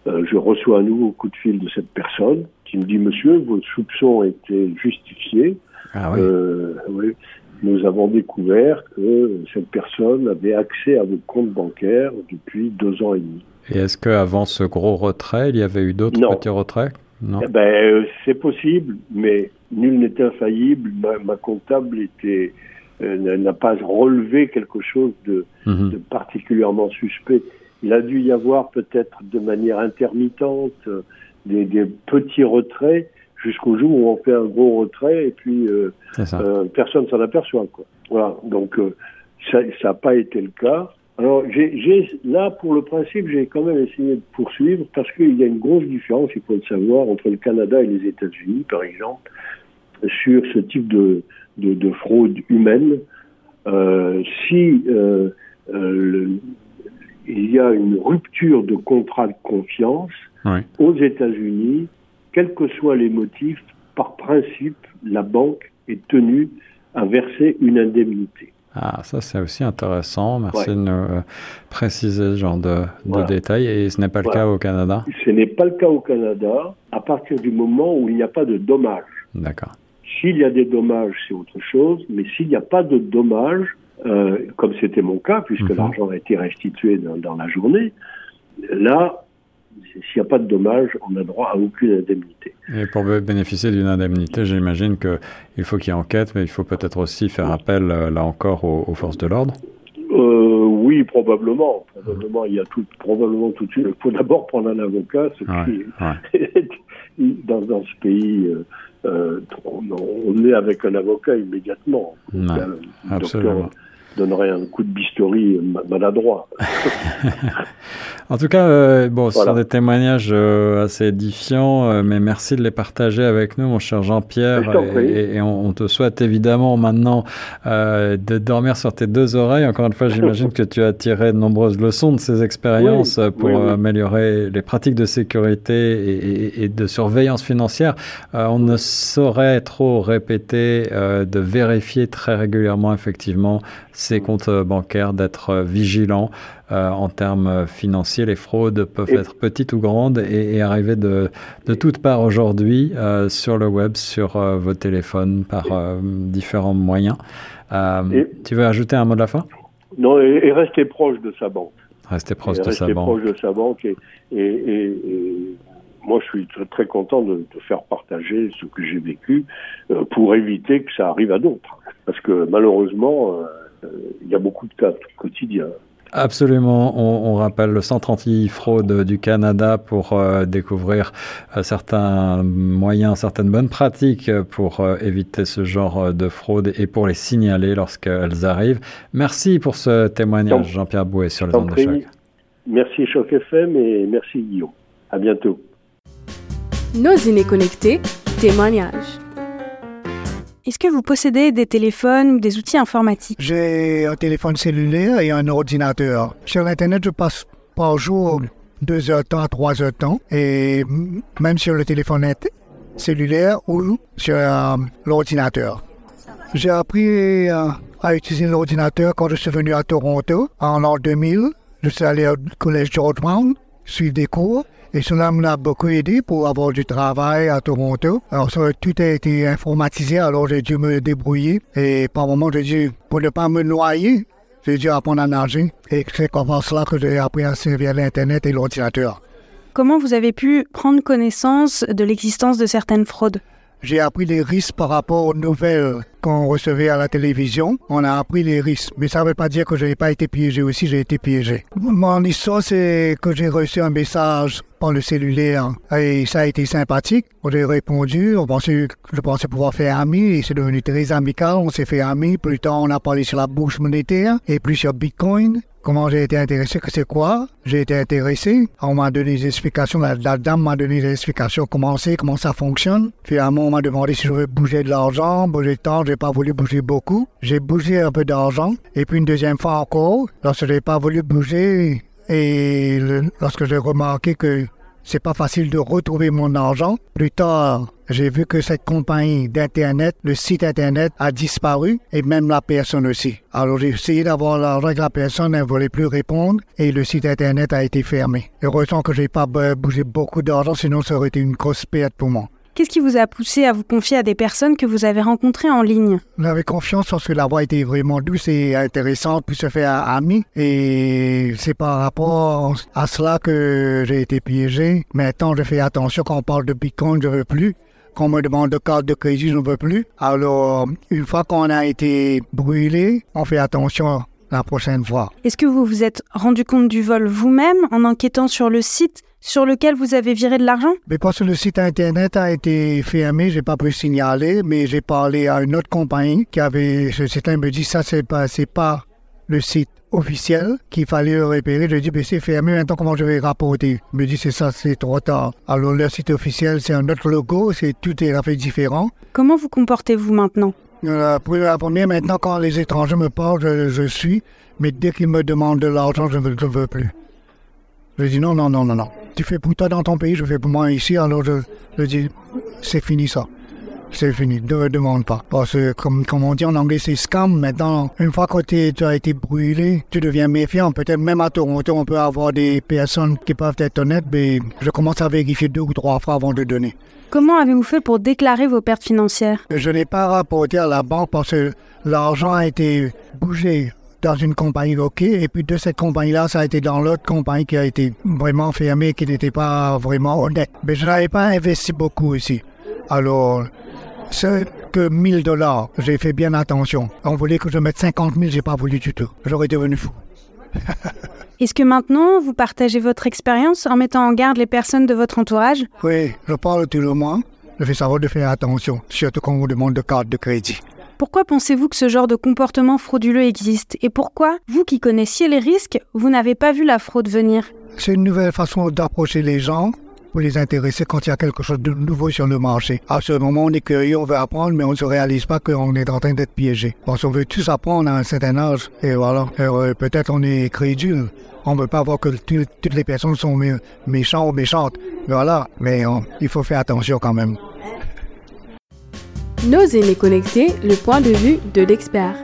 euh, je reçois un nouveau coup de fil de cette personne qui me dit, monsieur, vos soupçons étaient justifiés. Ah oui. Euh, oui. Nous avons découvert que cette personne avait accès à vos comptes bancaires depuis deux ans et demi. Et est-ce qu'avant ce gros retrait, il y avait eu d'autres petits retraits? Non. Eh ben, euh, c'est possible, mais nul n'est infaillible. Ma, comptable était euh, n'a pas relevé quelque chose mhm. de, particulièrement suspect. Il a dû y avoir peut-être de manière intermittente euh, des, petits retraits jusqu'au jour où on fait un gros retrait et puis personne s'en aperçoit. Quoi. Voilà. Donc ça n'a pas été le cas. Alors, j'ai, là, pour le principe, j'ai quand même essayé de poursuivre parce qu'il y a une grosse différence, il faut le savoir, entre le Canada et les États-Unis, par exemple, sur ce type de, de, fraude humaine. Euh, si euh, euh, il y a une rupture de contrat de confiance aux États-Unis, quels que soient les motifs, par principe, la banque est tenue à verser une indemnité. Ah, ça c'est aussi intéressant. Merci de nous euh, préciser ce genre de, détails. Et ce n'est pas le cas au Canada? Ce n'est pas le cas au Canada à partir du moment où il n'y a pas de dommages. D'accord. S'il y a des dommages, c'est autre chose. Mais s'il n'y a pas de dommages, euh, comme c'était mon cas, puisque mhm. l'argent a été restitué dans, dans la journée, là, s'il n'y a pas de dommage, on n'a droit à aucune indemnité. Et pour bénéficier d'une indemnité, j'imagine qu'il faut qu'il y ait enquête, mais il faut peut-être aussi faire appel, euh, là encore, aux, forces de l'ordre euh, Oui, probablement. Probablement, il y a tout, probablement tout de suite. Il faut d'abord prendre un avocat, ce [laughs] dans, dans, ce pays, euh, on, est avec un avocat immédiatement. absolument donnerait un coup de bistouri maladroit. [laughs] en tout cas, euh, bon, ce sont des témoignages euh, assez édifiants, euh, mais merci de les partager avec nous, mon cher Jean-Pierre. Et, on, te souhaite évidemment maintenant de dormir sur tes deux oreilles. Encore une fois, j'imagine que tu as tiré de nombreuses leçons de ces expériences pour améliorer les pratiques de sécurité et, de surveillance financière. on ne saurait trop répéter de vérifier très régulièrement, effectivement, ces comptes bancaires, d'être vigilant euh, en termes financiers. Les fraudes peuvent être petites ou grandes et, arriver de, de toutes parts aujourd'hui euh, sur le web, sur euh, vos téléphones, par différents moyens. tu veux ajouter un mot de la fin? Non, et, rester proche de sa banque. Rester proche de sa banque. de sa banque et, et moi, je suis très, très content de, de, faire partager ce que j'ai vécu pour éviter que ça arrive à d'autres. Parce que malheureusement, euh, il y a beaucoup de cas quotidiens. Absolument. On, rappelle le Centre anti-fraude du Canada pour euh, découvrir euh, certains moyens, certaines bonnes pratiques pour éviter ce genre de fraude et pour les signaler lorsqu'elles arrivent. Merci pour ce témoignage, Jean-Pierre Bouet, sur les ondes de choc. Merci Choc FM et merci Guillaume. À bientôt. Nos inés connectés, témoignages. Est-ce que vous possédez des téléphones ou des outils informatiques? J'ai un téléphone cellulaire et un ordinateur. Sur l'Internet, je passe par jour deux heures de temps trois heures de temps. Et même sur le téléphone cellulaire ou sur euh, l'ordinateur. J'ai appris euh, à utiliser l'ordinateur quand je suis venu à Toronto en l'an 2000. Je suis allé au collège George Brown, suivre des cours. Et cela m'a beaucoup aidé pour avoir du travail à Toronto. Alors, ça, tout a été informatisé, alors j'ai dû me débrouiller. Et par moment, j'ai dû, pour ne pas me noyer, j'ai dû apprendre à nager. Et c'est comme cela que j'ai appris à servir l'Internet et l'ordinateur. Comment vous avez pu prendre connaissance de l'existence de certaines fraudes? J'ai appris les risques par rapport aux nouvelles qu'on recevait à la télévision. On a appris les risques. Mais ça ne veut pas dire que je n'ai pas été piégé aussi, j'ai été piégé. Mon histoire, c'est que j'ai reçu un message par le cellulaire et ça a été sympathique. J'ai répondu, on pensait, je pensais pouvoir faire ami et c'est devenu très amical. On s'est fait ami. Plus tard, on a parlé sur la bourse monétaire et puis sur Bitcoin. Comment j'ai été intéressé, que c'est quoi J'ai été intéressé. On m'a donné des explications. La, dame m'a donné des explications comment c'est, comment ça fonctionne. Finalement, on m'a demandé si je veux bouger de l'argent, bouger temps. J'ai pas voulu bouger beaucoup. J'ai bougé un peu d'argent. Et puis une deuxième fois encore, lorsque j'ai pas voulu bouger et lorsque j'ai remarqué que c'est pas facile de retrouver mon argent, plus tard, j'ai vu que cette compagnie d'Internet, le site Internet a disparu et même la personne aussi. Alors j'ai essayé d'avoir l'argent avec la personne, ne voulait plus répondre et le site Internet a été fermé. Heureusement que j'ai pas bougé beaucoup d'argent, sinon ça aurait été une grosse perte pour moi. Qu'est-ce qui vous a poussé à vous confier à des personnes que vous avez rencontrées en ligne? J'avais confiance parce que la voix était vraiment douce et intéressante, puis se faire ami. Et c'est par rapport à cela que j'ai été piégé. Maintenant, je fais attention quand on parle de Bitcoin, je ne veux plus. Quand on me demande de carte de crédit, je ne veux plus. Alors, une fois qu'on a été brûlé, on fait attention la prochaine fois. Est-ce que vous vous êtes rendu compte du vol vous-même en enquêtant sur le site sur lequel vous avez viré de l'argent? Mais parce que le site internet a été fermé, j'ai pas pu signaler, mais j'ai parlé à une autre compagnie qui avait, ce site me dit ça c'est pas, c'est pas le site officiel qu'il fallait repérer. Je dis, mais c'est fermé, maintenant comment je vais rapporter? Il me dit, c'est ça, c'est trop tard. Alors le site officiel, c'est un autre logo, c'est tout est fait différent. Comment vous comportez-vous maintenant? Euh, Pour la première, maintenant, quand les étrangers me parlent, je, suis, mais dès qu'ils me demandent de l'argent, je ne veux, veux plus. Je dis, non, non, non, non, non tu fais pour toi dans ton pays, je fais pour moi ici, alors je, je dis, c'est fini ça. C'est fini, ne demande pas. Parce que, comme, comme on dit en anglais, c'est scam. Maintenant, une fois que tu as été brûlé, tu deviens méfiant. Peut-être même à Toronto, on peut avoir des personnes qui peuvent être honnêtes, mais je commence à vérifier deux ou trois fois avant de donner. Comment avez-vous fait pour déclarer vos pertes financières? Je n'ai pas rapporté à la banque parce que l'argent a été bougé dans une compagnie OK, et puis de cette compagnie-là, ça a été dans l'autre compagnie qui a été vraiment fermée, qui n'était pas vraiment honnête. Mais je n'avais pas investi beaucoup ici. Alors, c'est que 1000 dollars, j'ai fait bien attention. On voulait que je mette 50 000, j'ai pas voulu du tout. J'aurais devenu fou. [laughs] Est-ce que maintenant, vous partagez votre expérience en mettant en garde les personnes de votre entourage? Oui, je parle tout le monde. Je fais savoir de faire attention, surtout quand on vous demande de carte de crédit. Pourquoi pensez-vous que ce genre de comportement frauduleux existe? Et pourquoi, vous qui connaissiez les risques, vous n'avez pas vu la fraude venir? C'est une nouvelle façon d'approcher les gens pour les intéresser quand il y a quelque chose de nouveau sur le marché. À ce moment, on est curieux, on veut apprendre, mais on ne se réalise pas qu'on est en train d'être piégé. Parce qu'on veut tous apprendre à un certain âge, et voilà. Euh, peut-être on est crédule. On ne veut pas voir que toutes les personnes sont méchantes ou méchantes. Voilà. Mais il faut faire attention quand même. Nos aînés connectés, le point de vue de l'expert.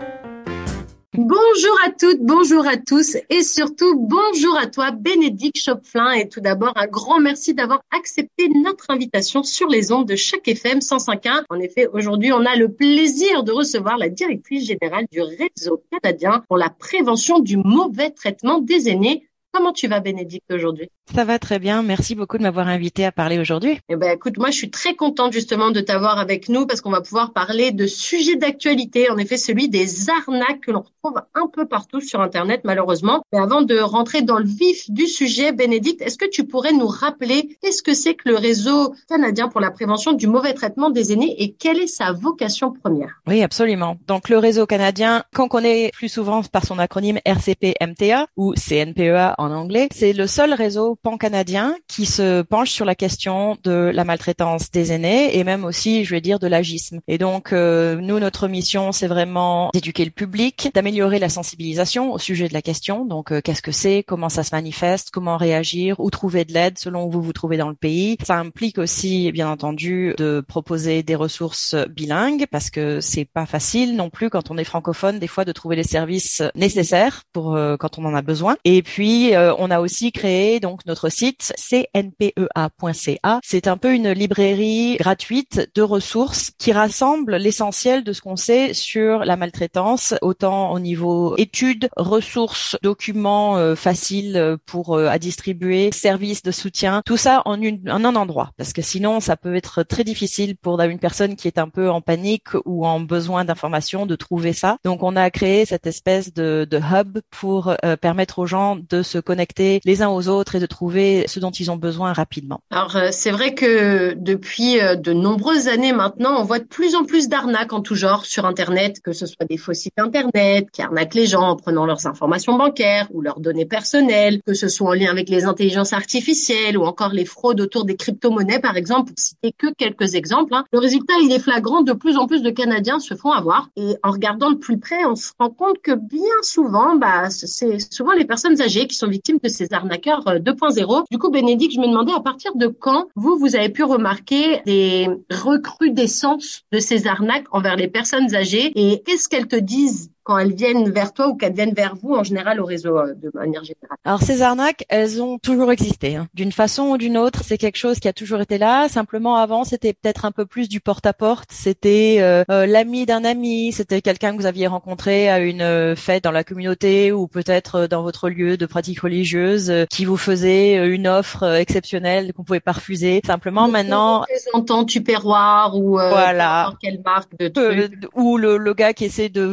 Bonjour à toutes, bonjour à tous et surtout bonjour à toi Bénédicte Chopflin. Et tout d'abord un grand merci d'avoir accepté notre invitation sur les ondes de chaque FM 105.1. En effet, aujourd'hui, on a le plaisir de recevoir la directrice générale du réseau canadien pour la prévention du mauvais traitement des aînés, Comment tu vas, Bénédicte, aujourd'hui? Ça va très bien. Merci beaucoup de m'avoir invité à parler aujourd'hui. Eh ben, écoute, moi, je suis très contente justement de t'avoir avec nous parce qu'on va pouvoir parler de sujets d'actualité. En effet, celui des arnaques que l'on retrouve un peu partout sur Internet, malheureusement. Mais avant de rentrer dans le vif du sujet, Bénédicte, est-ce que tu pourrais nous rappeler qu'est-ce que c'est que le réseau canadien pour la prévention du mauvais traitement des aînés et quelle est sa vocation première? Oui, absolument. Donc, le réseau canadien, qu'on connaît plus souvent par son acronyme RCP-MTA ou CNPEA en anglais. C'est le seul réseau pan-canadien qui se penche sur la question de la maltraitance des aînés et même aussi, je vais dire, de l'agisme. Et donc, euh, nous, notre mission, c'est vraiment d'éduquer le public, d'améliorer la sensibilisation au sujet de la question. Donc, euh, qu'est-ce que c'est, comment ça se manifeste, comment réagir, où trouver de l'aide selon où vous vous trouvez dans le pays. Ça implique aussi, bien entendu, de proposer des ressources bilingues parce que c'est pas facile non plus quand on est francophone des fois de trouver les services nécessaires pour euh, quand on en a besoin. Et puis euh, on a aussi créé donc notre site cnpea.ca. C'est un peu une librairie gratuite de ressources qui rassemble l'essentiel de ce qu'on sait sur la maltraitance, autant au niveau études, ressources, documents euh, faciles pour euh, à distribuer, services de soutien, tout ça en, un endroit. Parce que sinon, ça peut être très difficile pour une personne qui est un peu en panique ou en besoin d'informations de trouver ça. Donc, on a créé cette espèce de, hub pour euh, permettre aux gens de se connecter les uns aux autres et de trouver ce dont ils ont besoin rapidement. Alors, c'est vrai que depuis de nombreuses années maintenant, on voit de plus en plus d'arnaques en tout genre sur Internet, que ce soit des faux sites Internet qui arnaquent les gens en prenant leurs informations bancaires ou leurs données personnelles, que ce soit en lien avec les intelligences artificielles ou encore les fraudes autour des crypto-monnaies, par exemple, pour citer que quelques exemples. Hein. Le résultat, il est flagrant. De plus en plus de Canadiens se font avoir. Et en regardant de plus près, on se rend compte que bien souvent, bah, c'est souvent les personnes âgées qui sont victimes de ces arnaqueurs 2.0. Du coup, Bénédicte, je me demandais à partir de quand vous, vous avez pu remarquer des recrudescences de ces arnaques envers les personnes âgées et qu'est-ce qu'elles te disent quand elles viennent vers toi ou qu'elles viennent vers vous en général au réseau euh, de manière générale Alors ces arnaques, elles ont toujours existé. Hein. D'une façon ou d'une autre, c'est quelque chose qui a toujours été là. Simplement avant, c'était peut-être un peu plus du porte-à-porte. C'était euh, euh, l'ami d'un ami, c'était quelqu'un que vous aviez rencontré à une fête dans la communauté ou peut-être dans votre lieu de pratique religieuse qui vous faisait une offre exceptionnelle qu'on pouvait pas refuser. Simplement maintenant, représentant Tupperware ou voilà. quelle marque de trucs. ou le, le, gars qui essaie de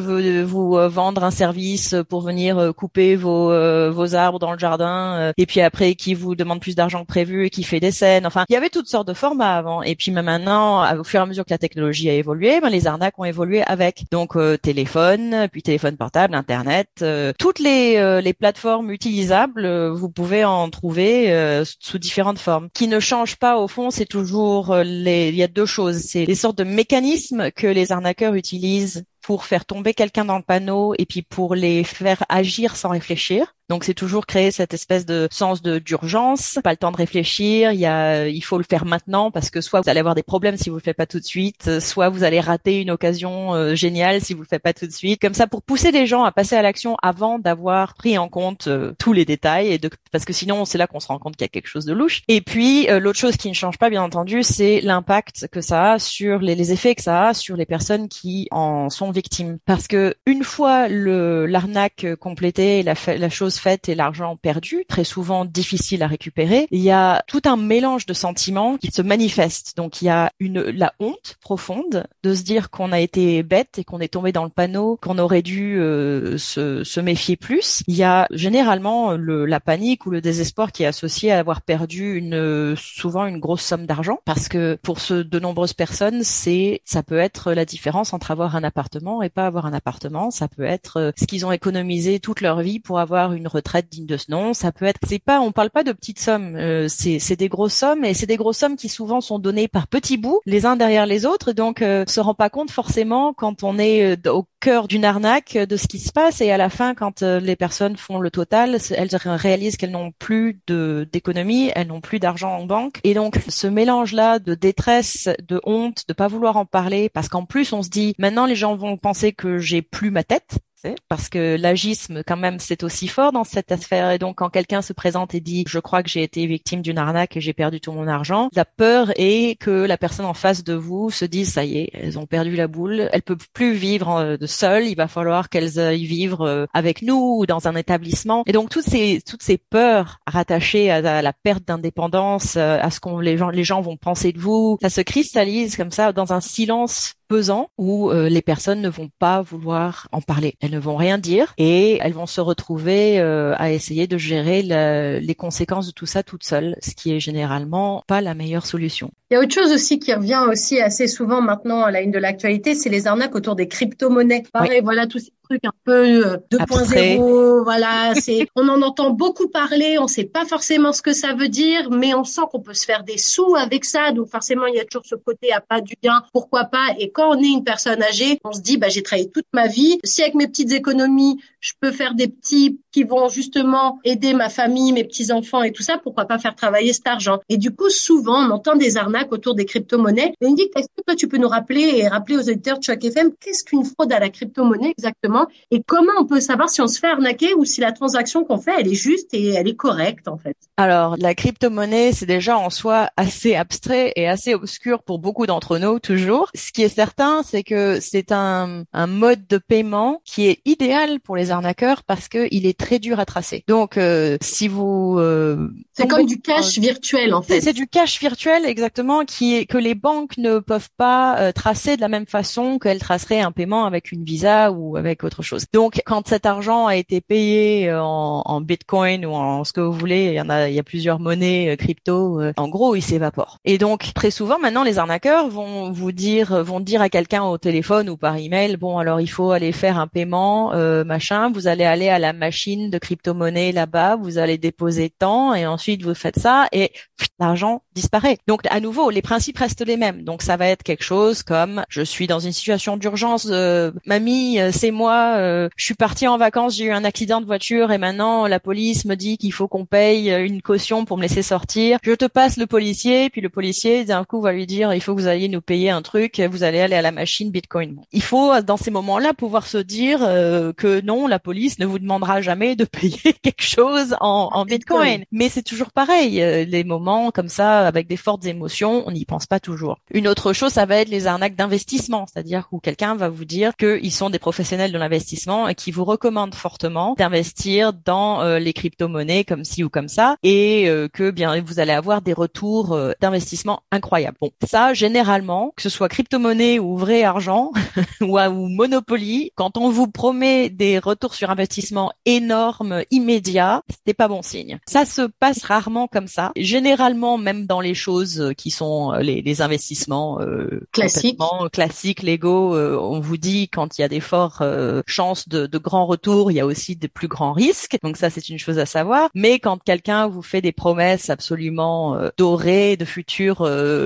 vous euh, vendre un service pour venir euh, couper vos, euh, vos arbres dans le jardin, et puis après qui vous demande plus d'argent que prévu et qui fait des scènes. Enfin, il y avait toutes sortes de formats avant. Et puis maintenant, au fur et à mesure que la technologie a évolué, ben, les arnaques ont évolué avec. Donc téléphone, puis téléphone portable, internet, toutes les, les plateformes utilisables, vous pouvez en trouver sous différentes formes. Qui ne changent pas au fond, c'est toujours les. Il y a deux choses. C'est les sortes de mécanismes que les arnaqueurs utilisent pour faire tomber quelqu'un dans le panneau et puis pour les faire agir sans réfléchir. Donc c'est toujours créer cette espèce de sens de d'urgence, pas le temps de réfléchir, il y a il faut le faire maintenant parce que soit vous allez avoir des problèmes si vous le faites pas tout de suite, soit vous allez rater une occasion euh, géniale si vous le faites pas tout de suite. Comme ça pour pousser les gens à passer à l'action avant d'avoir pris en compte euh, tous les détails et de parce que sinon c'est là qu'on se rend compte qu'il y a quelque chose de louche. Et puis euh, l'autre chose qui ne change pas bien entendu, c'est l'impact que ça a sur les, les effets que ça a sur les personnes qui en sont victimes parce que une fois le l'arnaque complétée, la, la chose fait et l'argent perdu, très souvent difficile à récupérer, il y a tout un mélange de sentiments qui se manifestent. Donc il y a une la honte profonde de se dire qu'on a été bête et qu'on est tombé dans le panneau, qu'on aurait dû euh, se, se, méfier plus. Il y a généralement le, la panique ou le désespoir qui est associé à avoir perdu une souvent une grosse somme d'argent parce que pour ce, de nombreuses personnes, c'est ça peut être la différence entre avoir un appartement et pas avoir un appartement. Ça peut être euh, ce qu'ils ont économisé toute leur vie pour avoir une retraite digne de ce nom. Ça peut être, c'est pas, on parle pas de petites sommes, euh, c'est des grosses sommes et c'est des grosses sommes qui souvent sont données par petits bouts, les uns derrière les autres. Donc, euh, se rend pas compte forcément quand on est euh, au cœur d'une arnaque de ce qui se passe et à la fin, quand euh, les personnes font le total, elles réalisent qu'elles n'ont plus de d'économie, elles n'ont plus d'argent en banque et donc ce mélange là de détresse, de honte, de pas vouloir en parler parce qu'en plus on se dit maintenant les gens vont penser que j'ai plus ma tête parce que l'agisme quand même c'est aussi fort dans cette affaire. Et donc quand quelqu'un se présente et dit je crois que j'ai été victime d'une arnaque et j'ai perdu tout mon argent, la peur est que la personne en face de vous se dise ça y est, elles ont perdu la boule, elles peuvent plus vivre de seules, il va falloir qu'elles aillent vivre euh, avec nous ou dans un établissement. Et donc toutes ces toutes ces peurs rattachées à, la perte d'indépendance, euh, à ce qu'on les gens les gens vont penser de vous, ça se cristallise comme ça dans un silence pesant où euh, les personnes ne vont pas vouloir en parler. Elles ne vont rien dire et elles vont se retrouver euh, à essayer de gérer les conséquences de tout ça toutes seules, ce qui est généralement pas la meilleure solution. Il y a autre chose aussi qui revient aussi assez souvent maintenant à la une de l'actualité, c'est les arnaques autour des crypto-monnaies. Pareil, voilà tous ces trucs un peu 2.0, euh, voilà, [laughs] c'est on en entend beaucoup parler, on sait pas forcément ce que ça veut dire, mais on sent qu'on peut se faire des sous avec ça, donc forcément il y a toujours ce côté à pas du gain, pourquoi pas et quand on est une personne âgée, on se dit, bah, j'ai travaillé toute ma vie. Si avec mes petites économies, je peux faire des petits qui vont justement aider ma famille, mes petits enfants et tout ça, pourquoi pas faire travailler cet argent? Et du coup, souvent, on entend des arnaques autour des crypto-monnaies. Et dit, est-ce que toi, tu peux nous rappeler et rappeler aux auditeurs de Choc FM, qu'est-ce qu'une fraude à la crypto-monnaie exactement? Et comment on peut savoir si on se fait arnaquer ou si la transaction qu'on fait, elle est juste et elle est correcte, en fait? Alors, la crypto-monnaie, c'est déjà en soi assez abstrait et assez obscur pour beaucoup d'entre nous, toujours. Ce qui est certain, c'est que c'est un, un mode de paiement qui est idéal pour les arnaqueurs parce qu'il est très dur à tracer. Donc, euh, si vous... Euh, c'est comme du cash virtuel, en fait. C'est du cash virtuel, exactement, qui est que les banques ne peuvent pas euh, tracer de la même façon qu'elles traceraient un paiement avec une Visa ou avec autre chose. Donc, quand cet argent a été payé en, en Bitcoin ou en ce que vous voulez, il y en a, il y a plusieurs monnaies crypto. en gros, il s'évapore. Et donc, très souvent, maintenant, les arnaqueurs vont vous dire, vont dire à quelqu'un au téléphone ou par email, bon, alors il faut aller faire un paiement, machin. Vous allez aller à la machine de crypto-monnaie là-bas, vous allez déposer tant et ensuite vous faites ça et l'argent disparaît. Donc à nouveau, les principes restent les mêmes. Donc ça va être quelque chose comme je suis dans une situation d'urgence, euh, mamie, euh, c'est moi, euh, je suis partie en vacances, j'ai eu un accident de voiture et maintenant la police me dit qu'il faut qu'on paye une caution pour me laisser sortir. Je te passe le policier, puis le policier d'un coup va lui dire il faut que vous alliez nous payer un truc, vous allez aller à la machine Bitcoin. Il faut dans ces moments-là pouvoir se dire que non, la police ne vous demandera jamais de [laughs] payer quelque chose en, en Bitcoin. Mais c'est toujours pareil, les moments comme ça avec des fortes émotions, on n'y pense pas toujours. Une autre chose, ça va être les arnaques d'investissement, c'est-à-dire où quelqu'un va vous dire qu'ils sont des professionnels de l'investissement et qui vous recommandent fortement d'investir dans euh, les crypto-monnaies comme ci ou comme ça et euh, que bien vous allez avoir des retours euh, d'investissement incroyables. Bon, ça généralement, que ce soit crypto-monnaie ou vrai argent [laughs] ou, ou Monopoly, quand on vous promet des retours sur investissement énormes, immédiats, c'est pas bon signe. Ça se passe rarement comme ça. Généralement, même dans les choses qui sont les, les investissements euh, classiques, classiques, légaux, euh, on vous dit quand il y a des fortes euh, chances de, de grands retours, il y a aussi des plus grands risques. Donc ça, c'est une chose à savoir. Mais quand quelqu'un vous fait des promesses absolument euh, dorées de futurs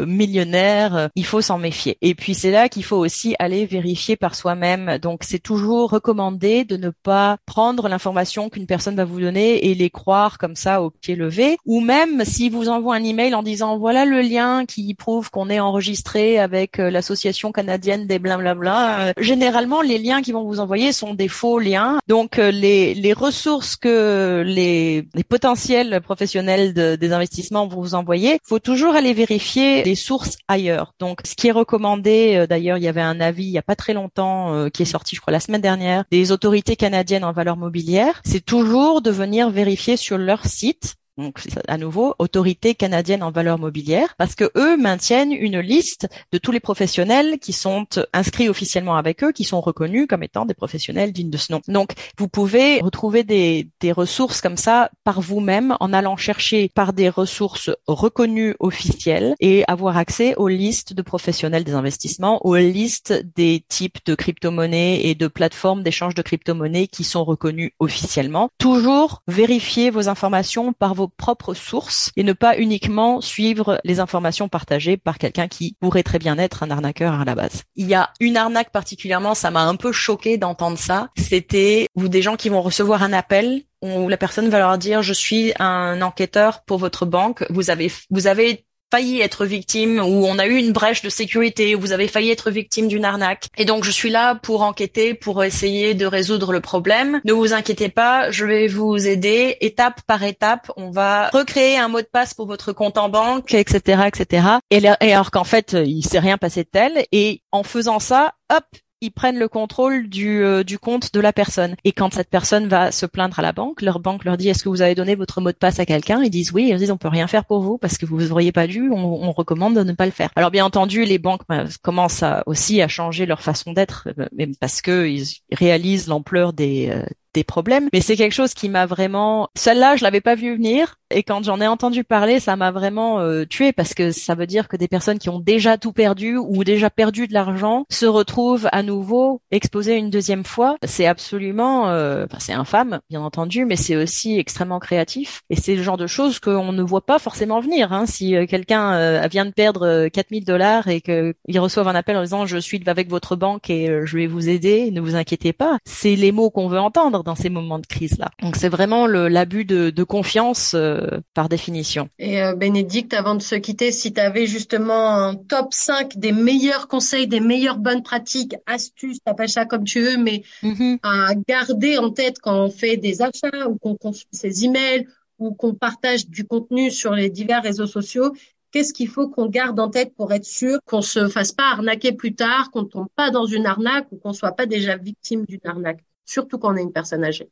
millionnaires, il faut s'en méfier. Et puis c'est là qu'il faut aussi aller vérifier par soi-même. Donc c'est toujours recommandé de ne pas prendre l'information qu'une personne va vous donner et les croire comme ça au pied levé. Ou même si vous envoie un email en disant voilà le lien qui prouve qu'on est enregistré avec euh, l'association canadienne des blablabla. Euh, généralement, les liens qu'ils vont vous envoyer sont des faux liens. Donc euh, les, les ressources que les, les potentiels professionnels de, des investissements vont vous envoyer, faut toujours aller vérifier les sources ailleurs. Donc ce qui est recommandé, d'ailleurs, il y avait un avis il y a pas très longtemps qui est sorti, je crois la semaine dernière, des autorités canadiennes en valeur mobilière, c'est toujours de venir vérifier sur leur site donc à nouveau autorité canadienne en valeur mobilière, parce que eux maintiennent une liste de tous les professionnels qui sont inscrits officiellement avec eux, qui sont reconnus comme étant des professionnels dignes de ce nom. Donc vous pouvez retrouver des, des ressources comme ça par vous-même en allant chercher par des ressources reconnues officielles et avoir accès aux listes de professionnels des investissements, aux listes des types de crypto-monnaies et de plateformes d'échange de crypto-monnaies qui sont reconnues officiellement. Toujours vérifier vos informations par vos propres sources et ne pas uniquement suivre les informations partagées par quelqu'un qui pourrait très bien être un arnaqueur à la base. Il y a une arnaque particulièrement, ça m'a un peu choqué d'entendre ça. C'était ou des gens qui vont recevoir un appel où la personne va leur dire je suis un enquêteur pour votre banque, vous avez vous avez failli être victime ou on a eu une brèche de sécurité, ou vous avez failli être victime d'une arnaque. Et donc je suis là pour enquêter, pour essayer de résoudre le problème. Ne vous inquiétez pas, je vais vous aider étape par étape. On va recréer un mot de passe pour votre compte en banque, etc., etc. Et, alors qu'en fait il s'est rien passé de tel. Et en faisant ça, hop, ils prennent le contrôle du, euh, du compte de la personne. Et quand cette personne va se plaindre à la banque, leur banque leur dit est-ce que vous avez donné votre mot de passe à quelqu'un? Ils disent oui. Ils disent on peut rien faire pour vous parce que vous auriez pas dû. On, on recommande de ne pas le faire. Alors bien entendu, les banques bah, commencent aussi à changer leur façon d'être, euh, même parce que ils réalisent l'ampleur des euh, des problèmes. Mais c'est quelque chose qui m'a vraiment, celle-là, je l'avais pas vu venir. Et quand j'en ai entendu parler, ça m'a vraiment euh, tué parce que ça veut dire que des personnes qui ont déjà tout perdu ou déjà perdu de l'argent se retrouvent à nouveau exposées une deuxième fois. C'est absolument, euh, enfin, c'est infâme, bien entendu, mais c'est aussi extrêmement créatif. Et c'est le genre de choses qu'on ne voit pas forcément venir. Hein. Si euh, quelqu'un vient de perdre 4000 dollars et qu'il reçoive un appel en disant je suis avec votre banque et je vais vous aider, ne vous inquiétez pas, c'est les mots qu'on veut entendre dans ces moments de crise là. Donc c'est vraiment l'abus de, de confiance euh, par définition. Et euh, Bénédicte, avant de se quitter, si tu avais justement un top 5 des meilleurs conseils, des meilleures bonnes pratiques, astuces, t'appelles ça comme tu veux, mais mm-hmm. à garder en tête quand on fait des achats ou qu'on consulte ses emails ou qu'on partage du contenu sur les divers réseaux sociaux, qu'est-ce qu'il faut qu'on garde en tête pour être sûr qu'on se fasse pas arnaquer plus tard, qu'on tombe pas dans une arnaque ou qu'on soit pas déjà victime d'une arnaque, surtout quand on est une personne âgée?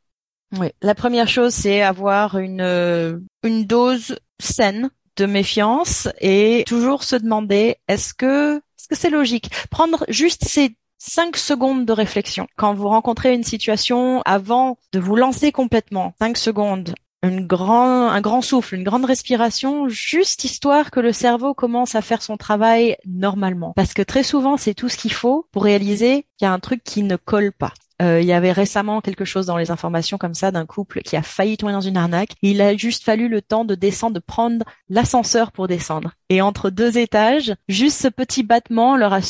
Oui, la première chose, c'est avoir une, euh, une dose saine de méfiance et toujours se demander est-ce que est-ce que c'est logique? Prendre juste ces cinq secondes de réflexion. Quand vous rencontrez une situation, avant de vous lancer complètement, cinq secondes, une grand, un grand souffle, une grande respiration, juste histoire que le cerveau commence à faire son travail normalement. Parce que très souvent, c'est tout ce qu'il faut pour réaliser qu'il y a un truc qui ne colle pas. Euh, il y avait récemment quelque chose dans les informations comme ça d'un couple qui a failli tomber dans une arnaque. Il a juste fallu le temps de descendre, de prendre l'ascenseur pour descendre. Et entre deux étages, juste ce petit battement leur a,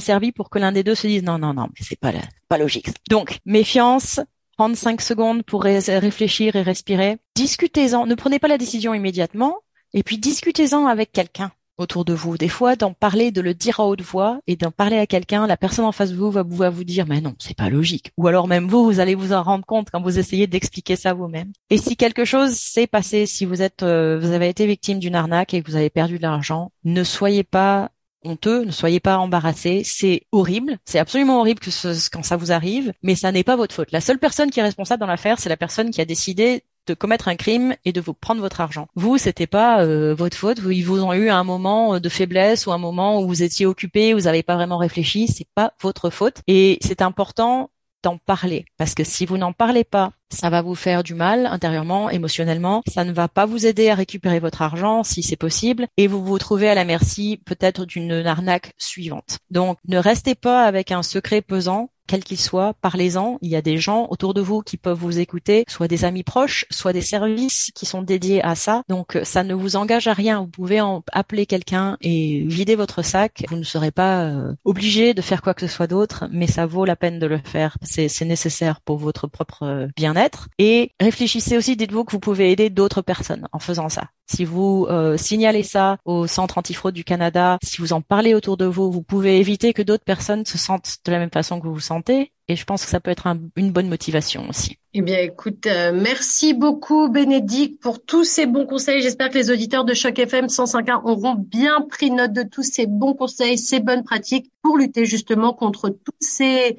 servi pour que l'un des deux se dise non, non, non, mais c'est pas, pas logique. Donc, méfiance, prendre cinq secondes pour réfléchir et respirer. Discutez-en. Ne prenez pas la décision immédiatement. Et puis discutez-en avec quelqu'un autour de vous. Des fois, d'en parler, de le dire à haute voix et d'en parler à quelqu'un, la personne en face de vous va vous dire, mais non, c'est pas logique. Ou alors même vous, vous allez vous en rendre compte quand vous essayez d'expliquer ça vous-même. Et si quelque chose s'est passé, si vous êtes, euh, vous avez été victime d'une arnaque et que vous avez perdu de l'argent, ne soyez pas honteux, ne soyez pas embarrassés, c'est horrible, c'est absolument horrible que ce, quand ça vous arrive, mais ça n'est pas votre faute. La seule personne qui est responsable dans l'affaire, c'est la personne qui a décidé de commettre un crime et de vous prendre votre argent. Vous, c'était pas euh, votre faute. Vous, ils vous ont eu un moment euh, de faiblesse ou un moment où vous étiez occupé, vous n'avez pas vraiment réfléchi. C'est pas votre faute. Et c'est important d'en parler parce que si vous n'en parlez pas, ça va vous faire du mal intérieurement, émotionnellement. Ça ne va pas vous aider à récupérer votre argent si c'est possible et vous vous trouvez à la merci peut-être d'une arnaque suivante. Donc ne restez pas avec un secret pesant quel qu'il soit, parlez-en. Il y a des gens autour de vous qui peuvent vous écouter, soit des amis proches, soit des services qui sont dédiés à ça. Donc ça ne vous engage à rien. Vous pouvez en appeler quelqu'un et vider votre sac. Vous ne serez pas euh, obligé de faire quoi que ce soit d'autre, mais ça vaut la peine de le faire. C'est nécessaire pour votre propre euh, bien-être. Et réfléchissez aussi, dites-vous que vous pouvez aider d'autres personnes en faisant ça. Si vous euh, signalez ça au Centre antifraude du Canada, si vous en parlez autour de vous, vous pouvez éviter que d'autres personnes se sentent de la même façon que vous vous sentez. Et je pense que ça peut être une bonne motivation aussi. Eh bien, écoute, euh, merci beaucoup Bénédicte pour tous ces bons conseils. J'espère que les auditeurs de Choc FM 105.1 auront bien pris note de tous ces bons conseils, ces bonnes pratiques pour lutter justement contre toutes ces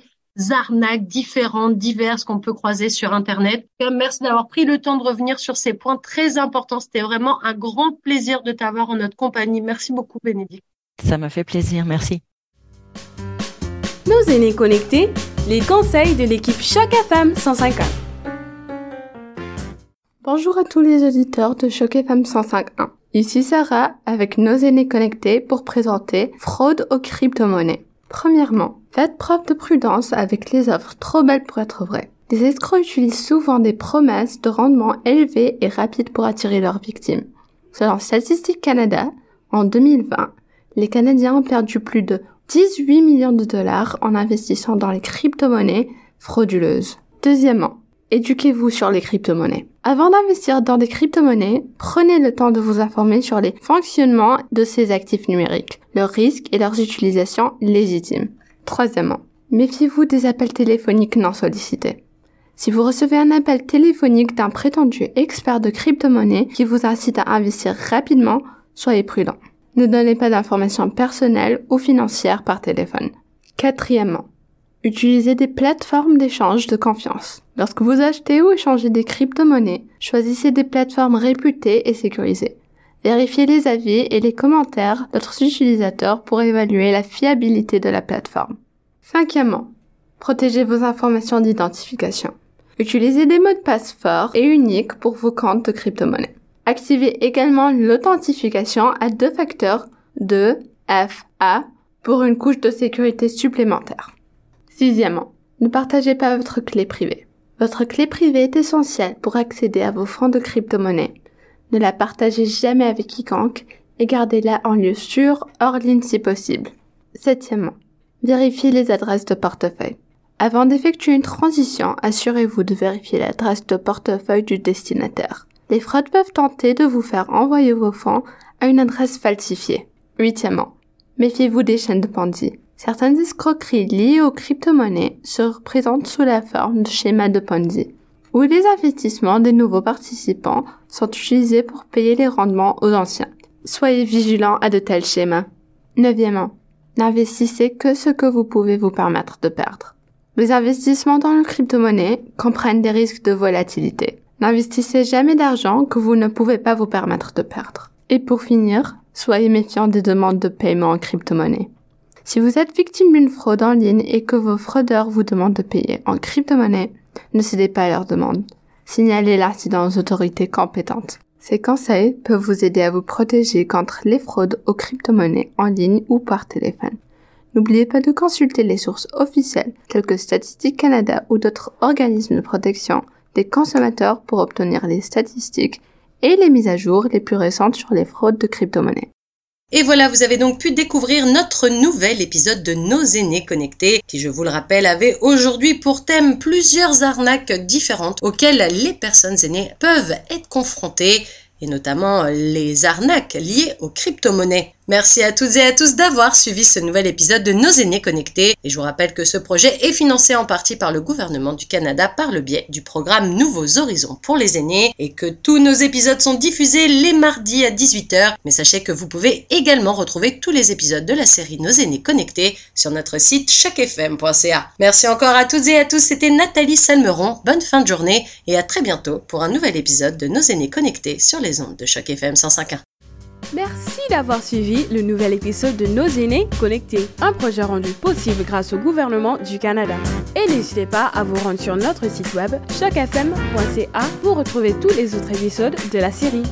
arnaques différentes, diverses qu'on peut croiser sur Internet. Merci d'avoir pris le temps de revenir sur ces points très importants. C'était vraiment un grand plaisir de t'avoir en notre compagnie. Merci beaucoup, Bénédicte. Ça m'a fait plaisir. Merci. Nos aînés connectés, les conseils de l'équipe Choc FM 105.1. Bonjour à tous les auditeurs de Choc FM 105.1. Ici Sarah avec nos aînés connectés pour présenter Fraude aux crypto-monnaies. Premièrement, faites preuve de prudence avec les offres trop belles pour être vraies. Les escrocs utilisent souvent des promesses de rendement élevés et rapides pour attirer leurs victimes. Selon Statistique Canada, en 2020, les Canadiens ont perdu plus de 18 millions de dollars en investissant dans les crypto-monnaies frauduleuses. Deuxièmement, éduquez-vous sur les crypto-monnaies. Avant d'investir dans des crypto-monnaies, prenez le temps de vous informer sur les fonctionnements de ces actifs numériques, leurs risques et leurs utilisations légitimes. Troisièmement, méfiez-vous des appels téléphoniques non sollicités. Si vous recevez un appel téléphonique d'un prétendu expert de crypto-monnaie qui vous incite à investir rapidement, soyez prudent. Ne donnez pas d'informations personnelles ou financières par téléphone. Quatrièmement, utilisez des plateformes d'échange de confiance. Lorsque vous achetez ou échangez des crypto-monnaies, choisissez des plateformes réputées et sécurisées. Vérifiez les avis et les commentaires d'autres utilisateurs pour évaluer la fiabilité de la plateforme. Cinquièmement, protégez vos informations d'identification. Utilisez des mots de passe forts et uniques pour vos comptes de crypto-monnaies. Activez également l'authentification à deux facteurs de FA pour une couche de sécurité supplémentaire. Sixièmement, ne partagez pas votre clé privée. Votre clé privée est essentielle pour accéder à vos fonds de crypto-monnaie. Ne la partagez jamais avec quiconque et gardez-la en lieu sûr, hors ligne si possible. Septièmement, vérifiez les adresses de portefeuille. Avant d'effectuer une transition, assurez-vous de vérifier l'adresse de portefeuille du destinataire. Les fraudes peuvent tenter de vous faire envoyer vos fonds à une adresse falsifiée. Huitièmement, méfiez-vous des chaînes de Ponzi. Certaines escroqueries liées aux crypto-monnaies se représentent sous la forme de schémas de Ponzi, où les investissements des nouveaux participants sont utilisés pour payer les rendements aux anciens. Soyez vigilants à de tels schémas. Neuvièmement, n'investissez que ce que vous pouvez vous permettre de perdre. Les investissements dans le crypto-monnaie comprennent des risques de volatilité. N'investissez jamais d'argent que vous ne pouvez pas vous permettre de perdre. Et pour finir, soyez méfiant des demandes de paiement en crypto-monnaie. Si vous êtes victime d'une fraude en ligne et que vos fraudeurs vous demandent de payer en crypto-monnaie, ne cédez pas à leur demande. Signalez l'incident aux autorités compétentes. Ces conseils peuvent vous aider à vous protéger contre les fraudes aux crypto-monnaies en ligne ou par téléphone. N'oubliez pas de consulter les sources officielles telles que Statistique Canada ou d'autres organismes de protection des consommateurs pour obtenir les statistiques et les mises à jour les plus récentes sur les fraudes de crypto-monnaies. Et voilà, vous avez donc pu découvrir notre nouvel épisode de Nos aînés connectés, qui, je vous le rappelle, avait aujourd'hui pour thème plusieurs arnaques différentes auxquelles les personnes aînées peuvent être confrontées, et notamment les arnaques liées aux crypto-monnaies. Merci à toutes et à tous d'avoir suivi ce nouvel épisode de Nos aînés connectés. Et je vous rappelle que ce projet est financé en partie par le gouvernement du Canada par le biais du programme Nouveaux Horizons pour les aînés et que tous nos épisodes sont diffusés les mardis à 18h. Mais sachez que vous pouvez également retrouver tous les épisodes de la série Nos aînés connectés sur notre site chacfm.ca. Merci encore à toutes et à tous. C'était Nathalie Salmeron. Bonne fin de journée et à très bientôt pour un nouvel épisode de Nos aînés connectés sur les ondes de Choc FM 105.1. Merci d'avoir suivi le nouvel épisode de Nos aînés connectés, un projet rendu possible grâce au gouvernement du Canada. Et n'hésitez pas à vous rendre sur notre site web chocfm.ca pour retrouver tous les autres épisodes de la série.